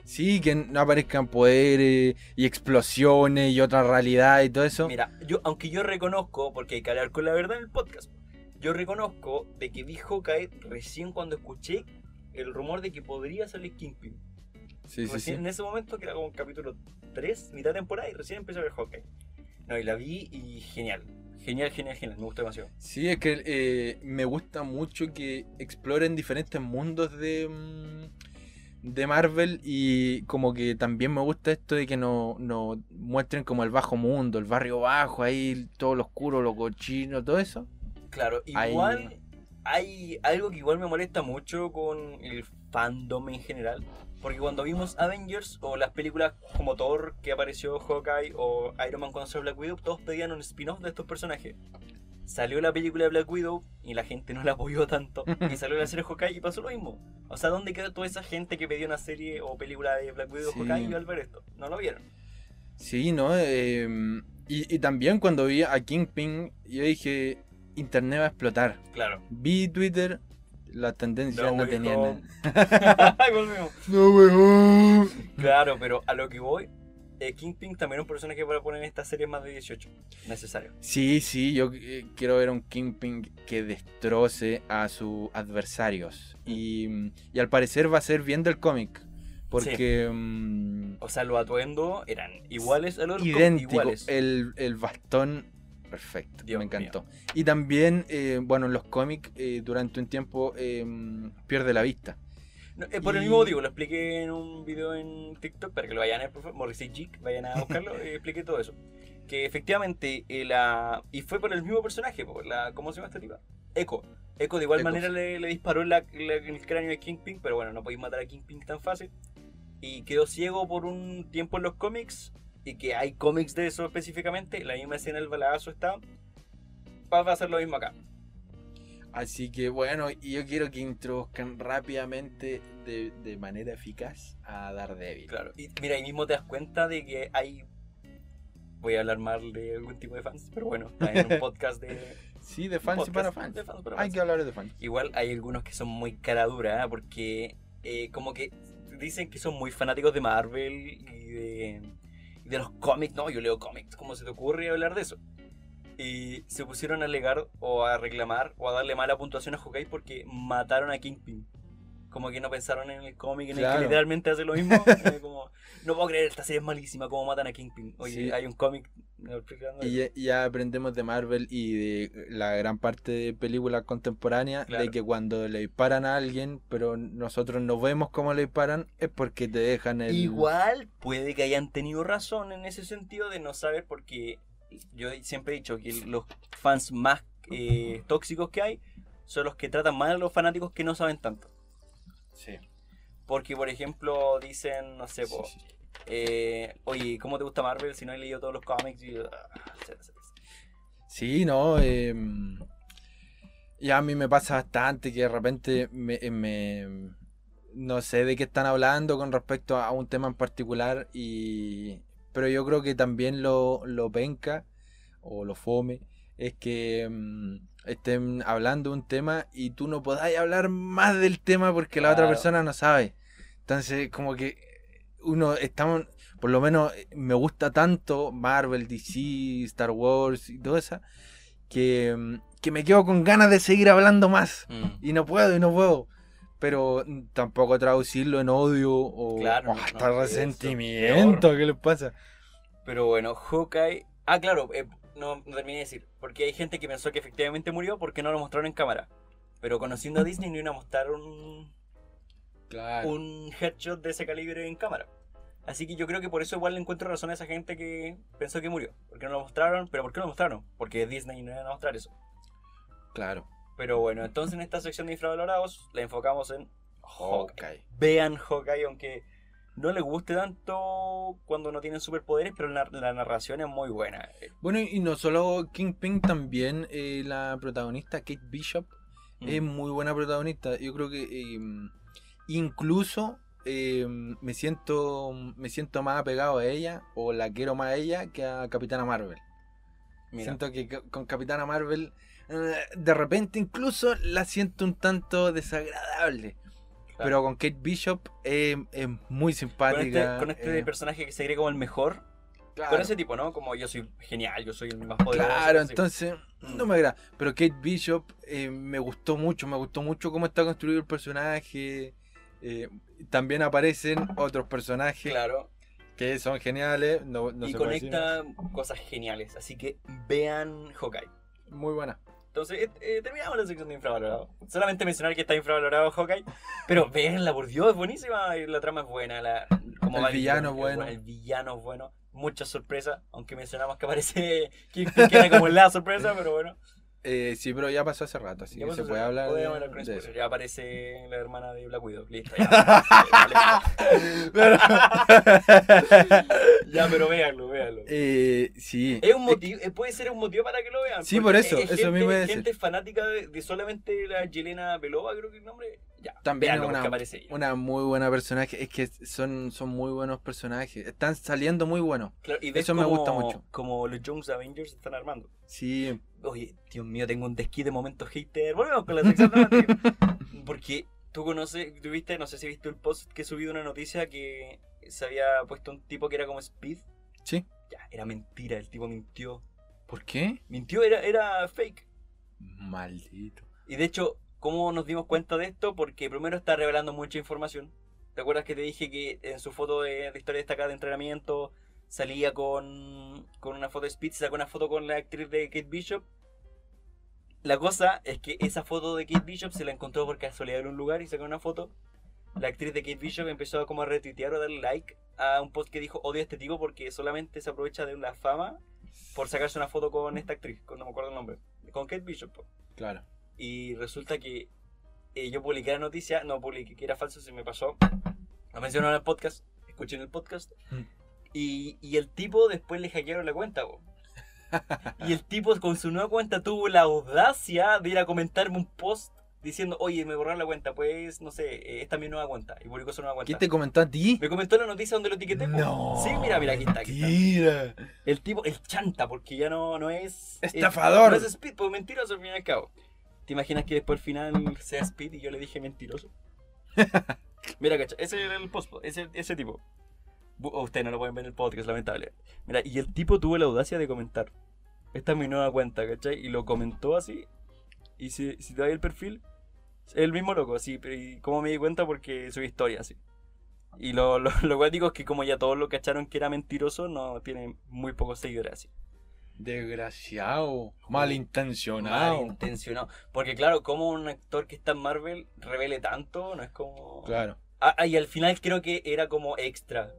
Sí, que no aparezcan poderes y explosiones y otra realidad y todo eso. Mira, yo, aunque yo reconozco, porque hay que hablar con la verdad en el podcast, yo reconozco de que vi Hawkeye recién cuando escuché el rumor de que podría salir Kingpin. Sí, recién sí. en ese momento, que era como capítulo 3, mitad temporada, y recién empecé a ver Hawkeye. No, y la vi y genial. Genial, genial, genial. Me gustó demasiado. Sí, es que eh, me gusta mucho que exploren diferentes mundos de, mm, de Marvel y como que también me gusta esto de que nos no muestren como el bajo mundo, el barrio bajo, ahí todo lo oscuro, lo cochino, todo eso. Claro, Ahí- igual hay algo que igual me molesta mucho con el fandom en general. Porque cuando vimos Avengers o las películas como Thor que apareció Hawkeye o Iron Man cuando salió Black Widow, todos pedían un spin-off de estos personajes. Salió la película de Black Widow y la gente no la apoyó tanto. y salió la serie Hawkeye y pasó lo mismo. O sea, ¿dónde quedó toda esa gente que pedía una serie o película de Black Widow Sí. Hawkeye y al ver esto? No lo vieron. Sí, ¿no? Eh, y, y también cuando vi a Kingpin, yo dije, Internet va a explotar. Claro. Vi Twitter, las tendencias No, home. nada. No, weón. Claro, pero a lo que voy, eh, Kingpin también es un personaje para poner en esta serie más de 18. Necesario. Sí, sí, yo eh, quiero ver un Kingpin que destroce a sus adversarios. Y, y al parecer va a ser bien del cómic. Porque mm, O sea, los atuendos eran iguales a los idéntico. iguales. El, el bastón, perfecto, Dios me encantó. Y también, eh, bueno, en los cómics eh, durante un tiempo eh, pierde la vista. No, eh, por el y- mismo motivo, lo expliqué en un video en TikTok para que lo vayan a ver, por favor. Morrissey Geek, vayan a buscarlo y expliqué todo eso. Que efectivamente, eh, la... y fue por el mismo personaje, por la... ¿cómo se llama esta tipa? Echo. Echo de igual Echo, manera le, le disparó en, la- la- en el cráneo de Kingpin, pero bueno, no podéis matar a Kingpin tan fácil. Y quedó ciego por un tiempo en los cómics, y que hay cómics de eso específicamente, la misma escena del balazo está. Va a hacer lo mismo acá. Así que bueno, y yo quiero que introduzcan rápidamente, de, de manera eficaz, a Daredevil. Claro, y mira, ahí mismo te das cuenta de que hay. Voy a hablar mal de algún tipo de fans, pero bueno, está en un podcast de, Sí, de fans y para fans. de fans para Hay que hablar de fans. Igual hay algunos que son muy cara dura, ¿eh? porque eh, como que dicen que son muy fanáticos de Marvel y de, de los cómics. No, yo leo cómics, ¿cómo se te ocurre hablar de eso? Y se pusieron a alegar o a reclamar o a darle mala puntuación a Hawkeye porque mataron a Kingpin. Como que no pensaron en el cómic en el Claro. que literalmente hace lo mismo. Eh, como, no puedo creer, esta serie es malísima, cómo matan a Kingpin. Oye, Sí. hay un cómic. Y ya, ya aprendemos de Marvel y de la gran parte de películas contemporáneas Claro. de que cuando le disparan a alguien, pero nosotros no vemos cómo le disparan, es porque te dejan el... Igual puede que hayan tenido razón en ese sentido de no saber porque yo siempre he dicho que los fans más eh, tóxicos que hay son los que tratan mal a los fanáticos que no saben tanto. Sí. Porque, por ejemplo, dicen, no sé, po, eh, oye, ¿cómo te gusta Marvel si no has leído todos los cómics? Y, ah. Sí, no. eh, ya a mí me pasa bastante que de repente me, eh, me- no sé de qué están hablando con respecto a un tema en particular y pero yo creo que también lo, lo penca o lo fome es que mm, estén hablando de un tema y tú no podáis hablar más del tema porque la otra persona no sabe. Entonces, como que uno estamos, por lo menos me gusta tanto Marvel, DC, Star Wars y todo eso, que, que me quedo con ganas de seguir hablando más. Mm. Y no puedo, y no puedo. Pero tampoco traducirlo en odio o, Claro, o no, hasta no, resentimiento. ¿Qué les pasa? Pero bueno, Hawkeye. Ah, claro, eh, no, no terminé de decir. Porque hay gente que pensó que efectivamente murió porque no lo mostraron en cámara. Pero conociendo a Disney no iban a mostrar un, Claro. un headshot de ese calibre en cámara. Así que yo creo que por eso igual le encuentro razón a esa gente que pensó que murió. Porque no lo mostraron, pero ¿por qué no lo mostraron? Porque Disney no iba a mostrar eso. Claro. Pero bueno, entonces en esta sección de infravalorados la enfocamos en Hawkeye. Vean Hawkeye, aunque no les guste tanto cuando no tienen superpoderes, pero la, la narración es muy buena. Bueno, y no solo Kingpin, también eh, la protagonista Kate Bishop Mm. es muy buena protagonista. Yo creo que eh, incluso eh, me siento me siento más apegado a ella o la quiero más a ella que a Capitana Marvel. Mira, Siento que con Capitana Marvel eh, de repente incluso la siento un tanto desagradable. Claro. Pero con Kate Bishop eh, es muy con simpática. este, con este eh, personaje que se cree como el mejor, claro. con ese tipo, ¿no? Como yo soy genial, yo soy el más poderoso. Claro, entonces Mm. no me agrada. Pero Kate Bishop eh, me gustó mucho, me gustó mucho cómo está construido el personaje. eh, también aparecen otros personajes Claro, que son geniales. No, no y se conecta cosas geniales. Así que vean Hawkeye. Muy buena. Entonces, eh, terminamos la sección de infravalorado. Solamente mencionar que está infravalorado Hawkeye, pero véanla, por Dios, es buenísima. La trama es buena. La, como El va villano es bueno. El villano es bueno. Muchas sorpresas, aunque mencionamos que aparece Kingpin, que era como la sorpresa, pero bueno. Eh, sí, pero ya pasó hace rato, así que se puede hablar de, podemos hablar con de eso. Ya aparece la hermana de Black Widow. Listo, ya. ya, pero véanlo, véanlo. Eh, sí. Es un motivo, puede ser un motivo para que lo vean. Sí, por eso, es eso gente, mismo decir. Gente fanática de, de solamente la Yelena Belova, creo que es el nombre. Ya, También es una, una muy buena personaje. Es que son, son muy buenos personajes. Están saliendo muy buenos. Claro, y eso me como- gusta mucho. Como los Jones Avengers están armando. Sí. Oye, Dios mío, tengo un desquite momento hater. Volvemos con la sección dramática. Porque tú conoces, tú viste, no sé si viste el post que he subido una noticia que se había puesto un tipo que era como Speed. Sí. Ya, era mentira, el tipo mintió. ¿Por qué? Mintió, era, era fake. Maldito. Y de hecho, ¿cómo nos dimos cuenta de esto? Porque primero está revelando mucha información. ¿Te acuerdas que te dije que en su foto de, historia destacada de entrenamiento salía con, con una foto de Speed, sacó una foto con la actriz de Kate Bishop? La cosa es que esa foto de Kate Bishop se la encontró por casualidad en un lugar y sacó una foto. La actriz de Kate Bishop empezó como a retuitear o darle like a un post que dijo odio a este tipo porque solamente se aprovecha de la fama por sacarse una foto con esta actriz, no me acuerdo el nombre, con Kate Bishop. Claro. Y resulta que eh, yo publiqué la noticia, no publiqué que era falso, se me pasó. Lo mencionó en el podcast, escuché en el podcast. Mm. Y, y el tipo después le hackearon la cuenta, po. Y el tipo con su nueva cuenta tuvo la audacia de ir a comentarme un post diciendo, oye, me borraron la cuenta, pues, no sé, eh, esta es mi nueva cuenta. Y publicó su nueva cuenta. ¿Quién te comentó a ti? Me comentó la noticia donde lo etiqueté. No. Sí, mira, mira, aquí está, aquí está. El tipo, el chanta, porque ya no, no es. Estafador. No es Speed, pues mentiroso al fin y al cabo. ¿Te imaginas que después al final sea Speed y yo le dije mentiroso? Mira, cacha, ese era el post, ese, ese tipo. Oh, Ustedes no lo pueden ver en el podcast, lamentable. Mira, y el tipo tuvo la audacia de comentar. Esta es mi nueva cuenta, ¿cachai? Y lo comentó así. Y si, si te das el perfil, es el mismo loco, así. Pero ¿y cómo me di cuenta? Porque subí historia, así. Y lo, lo, lo cual digo es que como ya todos lo cacharon que era mentiroso, no tiene muy pocos seguidores así. Desgraciado. Malintencionado. Malintencionado. Porque claro, como un actor que está en Marvel revele tanto, no es como... Claro. Ah, ah, y al final creo que era como extra.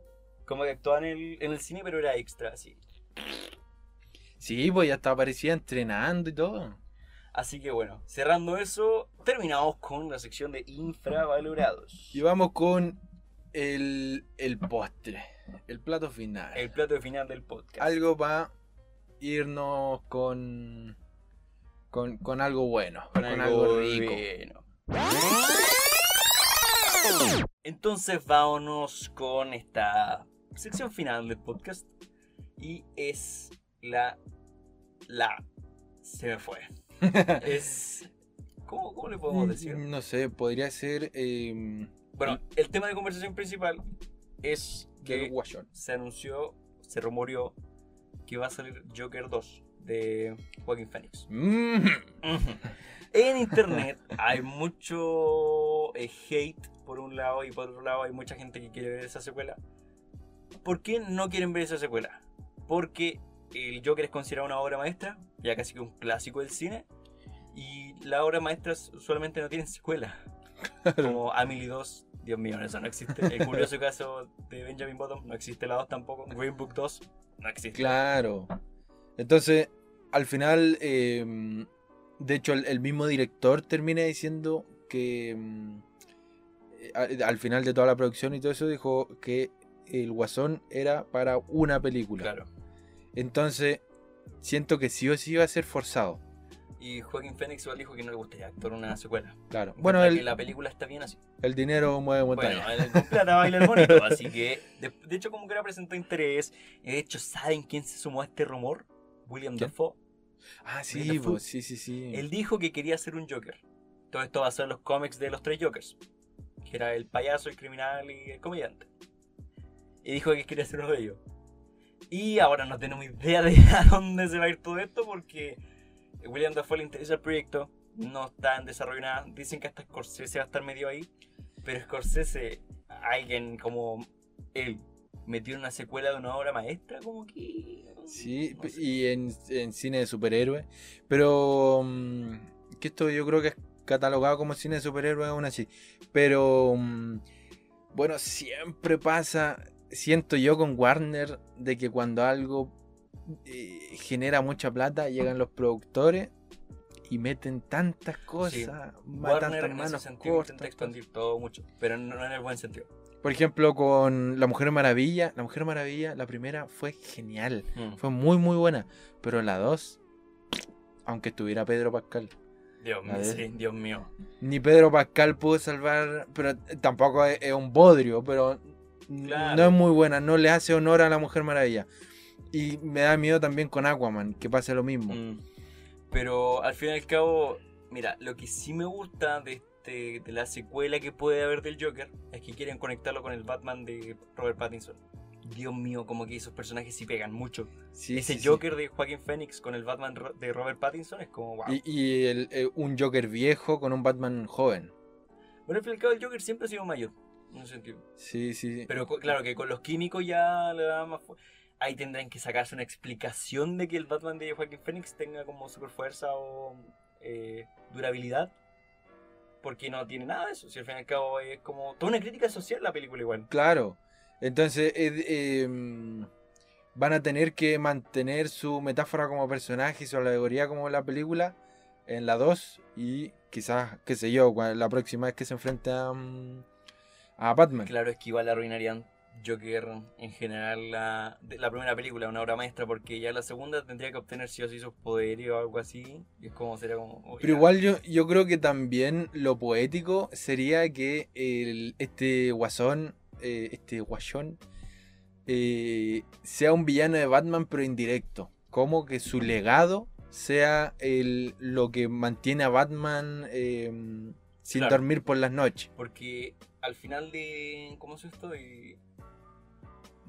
Como que actuaba en el, en el cine, pero era extra, así. Sí, pues ya hasta aparecía entrenando y todo. Así que bueno, cerrando eso, terminamos con la sección de infravalorados. Y vamos con el, el postre. El plato final. El plato final del podcast. Algo para irnos con, con. con algo bueno. Con, algo, rico. bueno. Entonces vámonos con esta sección final del podcast. Y es la... La... Se me fue. es... ¿Cómo, cómo le podemos decir? No sé, podría ser. Eh, Bueno, el tema de conversación principal es que se anunció, se rumoreó que va a salir Joker 2 de Joaquin Phoenix. Mm. En internet hay mucho eh, hate por un lado y por otro lado hay mucha gente que quiere ver esa secuela. ¿Por qué no quieren ver esa secuela? Porque el Joker es considerado una obra maestra, ya casi que un clásico del cine, y las obras maestras usualmente no tienen secuela. Como Amelie 2, Dios mío, eso no existe. El curioso caso de Benjamin Bottom, no existe la 2 tampoco. Green Book 2, no existe. Claro. Entonces, al final, eh, de hecho, el, el mismo director termina diciendo que mm, eh, al final de toda la producción y todo eso, dijo que el Guasón era para una película. Claro. Entonces, siento que sí o sí iba a ser forzado. Y Joaquin Phoenix igual dijo que no le gustaría actuar una secuela. Claro. Bueno, el, la película está bien así. el dinero mueve montañas. Bueno, el con plata baila el bonito, así que de, de hecho como que ahora presentó interés. De hecho, ¿saben quién se sumó a este rumor? William ¿Quién? Dafoe. ah, sí, fue- pues, sí, sí, sí. Él dijo que quería hacer un Joker. Todo esto basado en los cómics de los tres Jokers. Que era el payaso, el criminal y el comediante. Y dijo que quería hacer uno de ellos. Y ahora no tenemos idea de a dónde se va a ir todo esto porque William Dafoe le interesa el proyecto. No está en desarrollo nada. Dicen que hasta Scorsese va a estar medio ahí. Pero Scorsese, alguien como él, metió en una secuela de una obra maestra, como que... Sí, no sé. y en, en cine de superhéroes. Pero mm, que esto yo creo que es catalogado como cine de superhéroes aún así. Pero mm, bueno, siempre pasa, siento yo con Warner, de que cuando algo eh, genera mucha plata, llegan los productores y meten tantas cosas, Sí. ma- Warner tantas manos intenta expandir todo mucho, pero no, en el buen sentido. Por ejemplo, con La Mujer Maravilla, La Mujer Maravilla, la primera fue genial. Mm. Fue muy, muy buena. Pero la 2, aunque estuviera Pedro Pascal, Dios mío, ver. sí, Dios mío. ni Pedro Pascal pudo salvar. Pero tampoco es, es un bodrio, pero Claro. no es muy buena. No le hace honor a la Mujer Maravilla. Y me da miedo también con Aquaman, que pase lo mismo. Mm. Pero al fin y al cabo, mira, lo que sí me gusta de, este, de la secuela que puede haber del Joker es que quieren conectarlo con el Batman de Robert Pattinson. Dios mío, como que esos personajes sí pegan mucho. Sí, Ese sí, sí. Joker de Joaquin Phoenix con el Batman de Robert Pattinson es como wow. Y, y el- eh, un Joker viejo con un Batman joven. Bueno, al fin y al cabo, el Joker siempre ha sido mayor, en sentido. Sí, sí. Pero claro que con los químicos ya le da más fu- Ahí tendrán que sacarse una explicación de que el Batman de Joaquin Phoenix tenga como super fuerza o eh, durabilidad. Porque no tiene nada de eso. Si al fin y al cabo es como toda una crítica social la película igual. Claro. Entonces eh, eh, mm, van a tener que mantener su metáfora como personaje y su alegoría como la película en la 2 y quizás, qué sé yo, la próxima vez que se enfrente a, mm, a Batman. Claro, es que igual arruinarían Joker en general la, la primera película, una obra maestra, porque ya la segunda tendría que obtener sí o sí sus poderes o algo así. Y es como sería como. oh, Pero ya. igual yo, yo creo que también lo poético sería que el, este guasón, eh, este guasón, eh, sea un villano de Batman pero indirecto. Como que su legado sea el, lo que mantiene a Batman eh, sin Claro. dormir por las noches. Porque al final de. ¿Cómo es esto? De,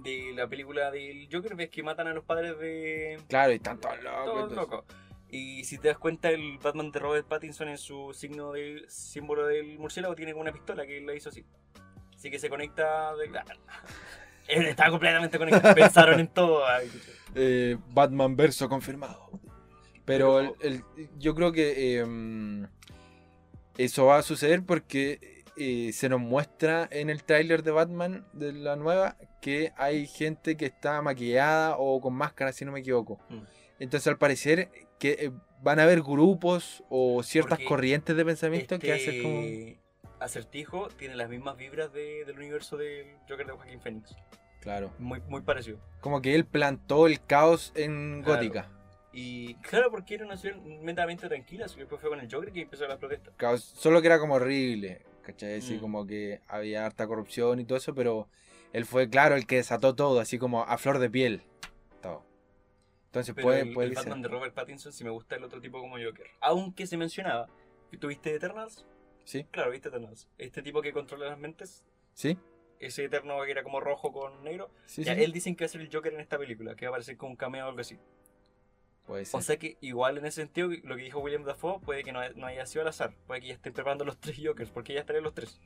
de la película del Joker, ves que matan a los padres de. Claro, y están todos locos. Todos entonces- locos. Y si te das cuenta, el Batman de Robert Pattinson en su signo del símbolo del murciélago tiene una pistola que él la hizo así. Así que se conecta. De... Él está completamente conectado. Pensaron en todo. Eh, Batman verso confirmado. Pero, Pero- el- el- yo creo que eh, eso va a suceder porque eh, se nos muestra en el tráiler de Batman de la nueva que hay gente que está maquillada o con máscara, si no me equivoco. Mm. Entonces, al parecer, que eh, van a haber grupos o ciertas Porque corrientes de pensamiento que Este hacen como. Acertijo tiene las mismas vibras de- del universo del Joker de Joaquín Phoenix. Claro. Muy, muy parecido. Como que él plantó el caos en Claro. Gótica. Y claro, porque era una ciudad mentalmente tranquila. así que Después fue con el Joker que empezó la protesta. Caos, solo que era como horrible, ¿cachai? Así Mm. como que había harta corrupción y todo eso, pero él fue, claro, el que desató todo, así como a flor de piel. Todo. Entonces Pero puede, el, puede el. Batman de Robert Pattinson sí me gusta el otro tipo como Joker. Aunque se mencionaba. ¿Tuviste Eternals? ¿Sí? Claro, viste Eternals. Este tipo que controla las mentes. ¿Sí? Ese eterno que era como rojo con negro. Sí, ya, sí. él dicen que va a ser el Joker en esta película. Que va a aparecer con un cameo o algo así. Puede ser. O sea que igual en ese sentido, lo que dijo William Dafoe puede que no, no haya sido al azar. Puede que ya estén preparando los tres Jokers. Porque ya estarían los tres.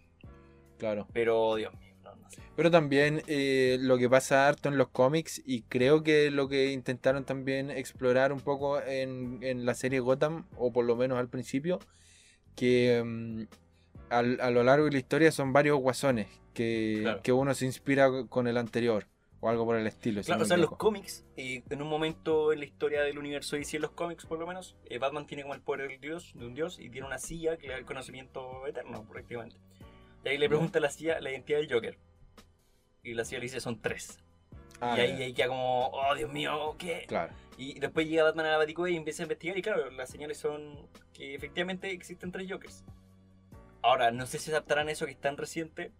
claro. Pero, Dios mío, no, no sé. Pero también eh, lo que pasa harto en los cómics, y creo que lo que intentaron también explorar un poco en, en la serie Gotham, o por lo menos al principio, que mm, al- a lo largo de la historia son varios guasones que, Claro. que uno se inspira con el anterior, o algo por el estilo. si Claro, no o sea, en los cómics, eh, en un momento en la historia del universo DC, en los cómics por lo menos, eh, Batman tiene como el poder del dios, de un dios y tiene una silla que le da el conocimiento eterno, prácticamente. Y ahí le pregunta a la silla la identidad del Joker. Y la silla le dice son tres. Ah, y ahí, ahí queda como, oh Dios mío, ¿qué? Claro. Y después llega Batman a la Baticueva y empieza a investigar y claro, las señales son que efectivamente existen tres Jokers. Ahora, no sé si adaptarán eso que es tan reciente,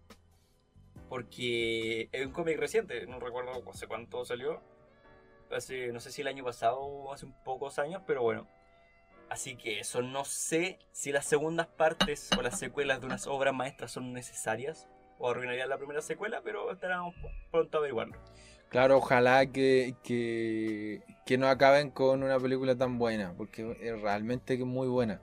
porque es un cómic reciente, no recuerdo hace cuánto salió. Hace, no sé si el año pasado o hace un pocos años, pero bueno. Así que eso, no sé si las segundas partes o las secuelas de unas obras maestras son necesarias o arruinarían la primera secuela, pero estaremos pronto a averiguarlo. Claro, ojalá que, que, que no acaben con una película tan buena, porque es realmente muy buena.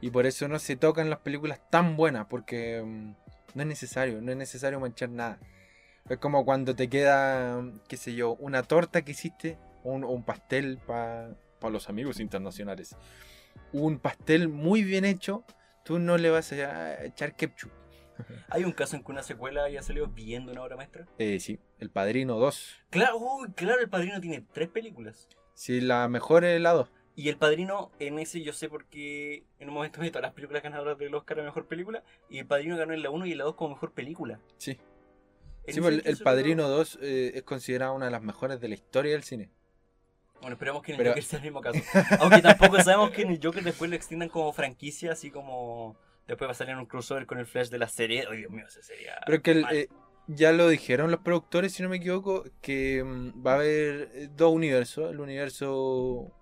Y por eso no se tocan las películas tan buenas, porque mm, no es necesario, no es necesario manchar nada. Es como cuando te queda, qué sé yo, una torta que hiciste, un, un pastel para los amigos internacionales. Un pastel muy bien hecho, tú no le vas a echar ketchup. Hay un caso en que una secuela haya salido viendo una obra maestra. Eh, sí, El Padrino 2. Claro, uy, claro, el padrino tiene tres películas. Sí, la mejor es la 2. Y el padrino, en ese yo sé porque en un momento de todas las películas ganadoras del Oscar a mejor película, y el padrino ganó en la 1 y en la 2 como mejor película. Sí. Sí, ese pues, el, Padrino creo- 2 eh, es considerada una de las mejores de la historia del cine. Bueno, esperamos que en el Pero- Joker sea el mismo caso. Aunque tampoco sabemos que en el Joker después lo extiendan como franquicia, así como después va a salir en un crossover con el Flash de la serie. Ay, Dios mío, esa sería. Pero es que el, eh, ya lo dijeron los productores, si no me equivoco, que mm, va a haber eh, dos universos. El universo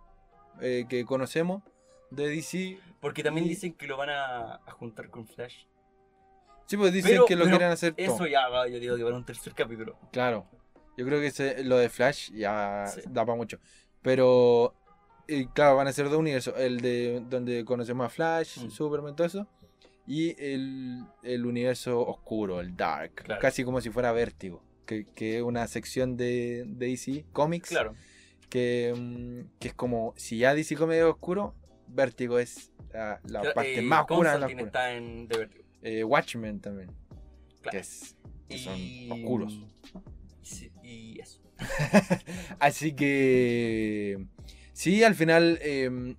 eh, que conocemos de DC. Porque también y- dicen que lo van a, a juntar con Flash. Sí, pues dicen Pero- que lo quieren hacer Eso todo. ya va, yo digo, que va a un tercer capítulo. Claro. Yo creo que ese- lo de Flash ya Sí. da para mucho. Pero, claro, van a ser dos universos. El de donde conocemos a Flash, Mm. Superman, todo eso. Y el, el universo oscuro, el Dark. Claro. Casi como si fuera Vértigo. Que, que es una sección de, de DC Comics. Claro. Que, mm, que es como, si ya DC es oscuro, Vértigo es la, la Claro, parte eh, más oscura de la oscura. está en The Vertigo. Eh, Watchmen también. Claro. Que, es, que son Y- oscuros. Sí, y eso. Así que sí, al final eh,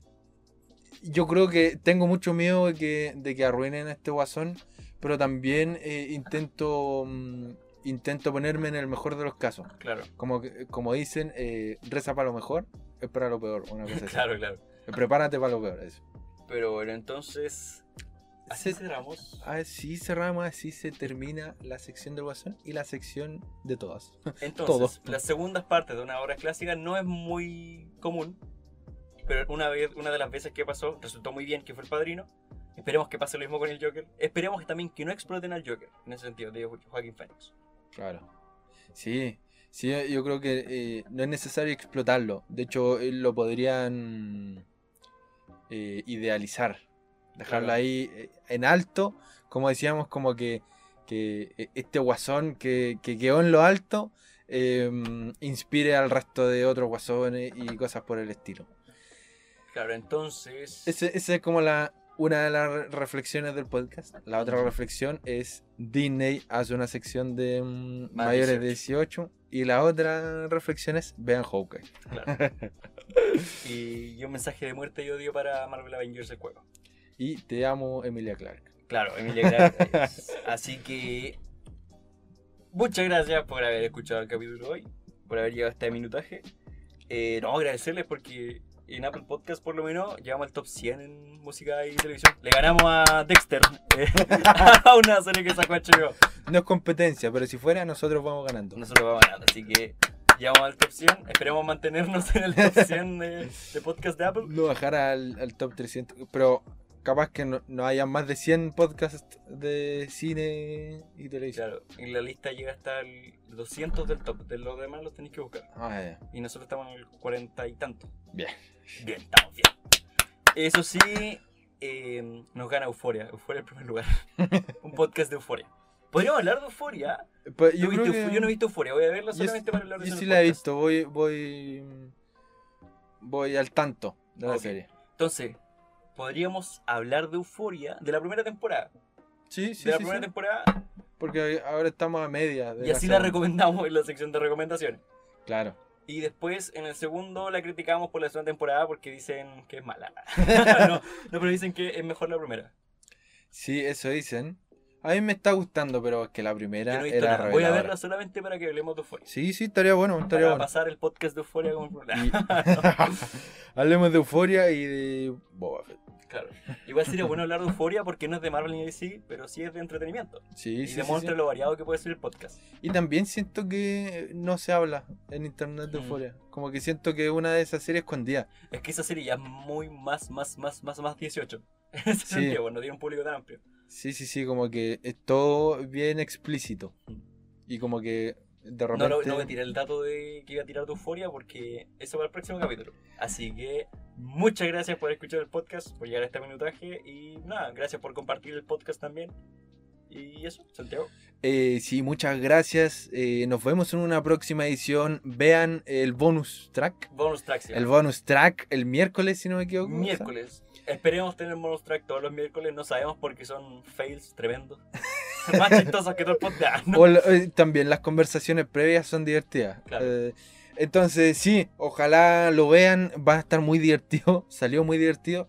yo creo que tengo mucho miedo de que, de que arruinen a este guasón, pero también eh, intento mm, intento ponerme en el mejor de los casos. Claro, Como, como dicen, eh, reza para lo mejor, espera lo peor. Una cosa así. claro, claro. Prepárate para lo peor. Eso. Pero bueno, entonces. Así Se- cerramos. Así cerramos, así se termina la sección del Guasón y la sección de todas. Entonces, todo. las segundas partes de una obra clásica no es muy común. Pero una vez, una de las veces que pasó, resultó muy bien, que fue el padrino. Esperemos que pase lo mismo con el Joker. Esperemos también que no exploten al Joker. En ese sentido, de Joaquín Phoenix. Claro. Sí, sí, yo creo que eh, no es necesario explotarlo. De hecho, eh, lo podrían eh, idealizar. Dejarlo Claro. ahí eh, en alto. Como decíamos, como que, que eh, este guasón que, que quedó en lo alto eh, inspire al resto de otros guasones y cosas por el estilo. Claro, entonces. Ese- Esa es como la, una de las re- reflexiones del podcast. La otra reflexión es Disney hace una sección de mm, Más mayores de 18 y la otra reflexión es vean Hawkeye. Claro. y, y un mensaje de muerte y odio para Marvel Avengers el juego. Y te amo Emilia Clark. Claro, Emilia Clarke. Así que. Muchas gracias por haber escuchado el capítulo hoy, por haber llegado a este minutaje. Eh, no, agradecerles porque en Apple Podcast, por lo menos, llegamos al top 100 en música y televisión. Le ganamos a Dexter, eh, a una serie que sacó HBO. No es competencia, pero si fuera nosotros vamos ganando. Nosotros vamos ganando, así que llegamos al top 100. Esperemos mantenernos en el top 100 de, de podcast de Apple. No bajar al, al top 300, pero capaz que no, no haya más de 100 podcasts de cine y televisión. Claro, en la lista llega hasta el 200 del top. De los demás los tenéis que buscar. Ah, ya. Y nosotros estamos en el 40 y tanto. Bien. Bien, estamos bien. Eso sí, eh, nos gana Euforia. Euforia en primer lugar. Un podcast de Euforia. Podríamos hablar de Euforia. Pues Yo, yo, creo que- yo no he visto Euforia, voy a verla Yo solamente sí- para hablar de Yo sí la he visto, voy, voy, voy al tanto de la Ok. serie. Entonces, podríamos hablar de Euforia de la primera temporada. Sí, sí, de la sí, primera sí. temporada. Porque ahora estamos a media. de Y así la recomendamos en la sección de recomendaciones. Claro. Y después en el segundo la criticamos por la segunda temporada porque dicen que es mala. no, no, pero dicen que es mejor la primera. Sí, eso dicen. A mí me está gustando, pero es que la primera no era nada. Voy a verla solamente para que hablemos de Euphoria. Sí, sí, estaría bueno, estaría Para bueno. pasar el podcast de Euphoria como programa. Y- Hablemos de Euforia y de Boba Fett. Claro. Igual sería bueno hablar de Euphoria porque no es de Marvel ni DC, pero sí es de entretenimiento. Sí, y sí, demuestra sí. lo variado que puede ser el podcast. Y también siento que no se habla en internet de Mm. Euforia. Como que siento que es una de esas series escondidas. Es que esa serie ya es muy más, más, más, más, más 18. En ese sentido, bueno, tiene un público tan amplio. Sí, sí, sí, como que es todo bien explícito. Mm. Y como que de No, repente... no voy a tirar el dato de que iba a tirar de Euforia porque eso va al próximo capítulo. Así que muchas gracias por escuchar el podcast, por llegar a este minutaje y nada, gracias por compartir el podcast también. Y eso, Santiago. Eh, sí, muchas gracias. Eh, nos vemos en una próxima edición. Vean el bonus track. Bonus track. sí. El bonus track el miércoles, si no me equivoco. miércoles. Esperemos tener bonus track todos los miércoles. No sabemos porque son fails tremendos. Más chistosos que todo el podcast. eh, también las conversaciones previas son divertidas. Claro. Eh, entonces, sí, ojalá lo vean. Va a estar muy divertido. Salió muy divertido.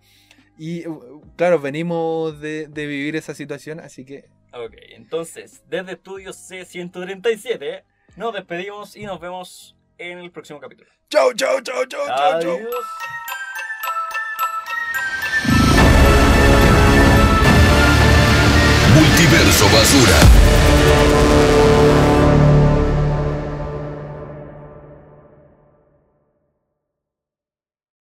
Y uh, claro, venimos de, de vivir esa situación, así que Ok, entonces, desde Estudios C137, nos despedimos y nos vemos en el próximo capítulo. chau, chau, chau, chau, chau, chau. pienso basura.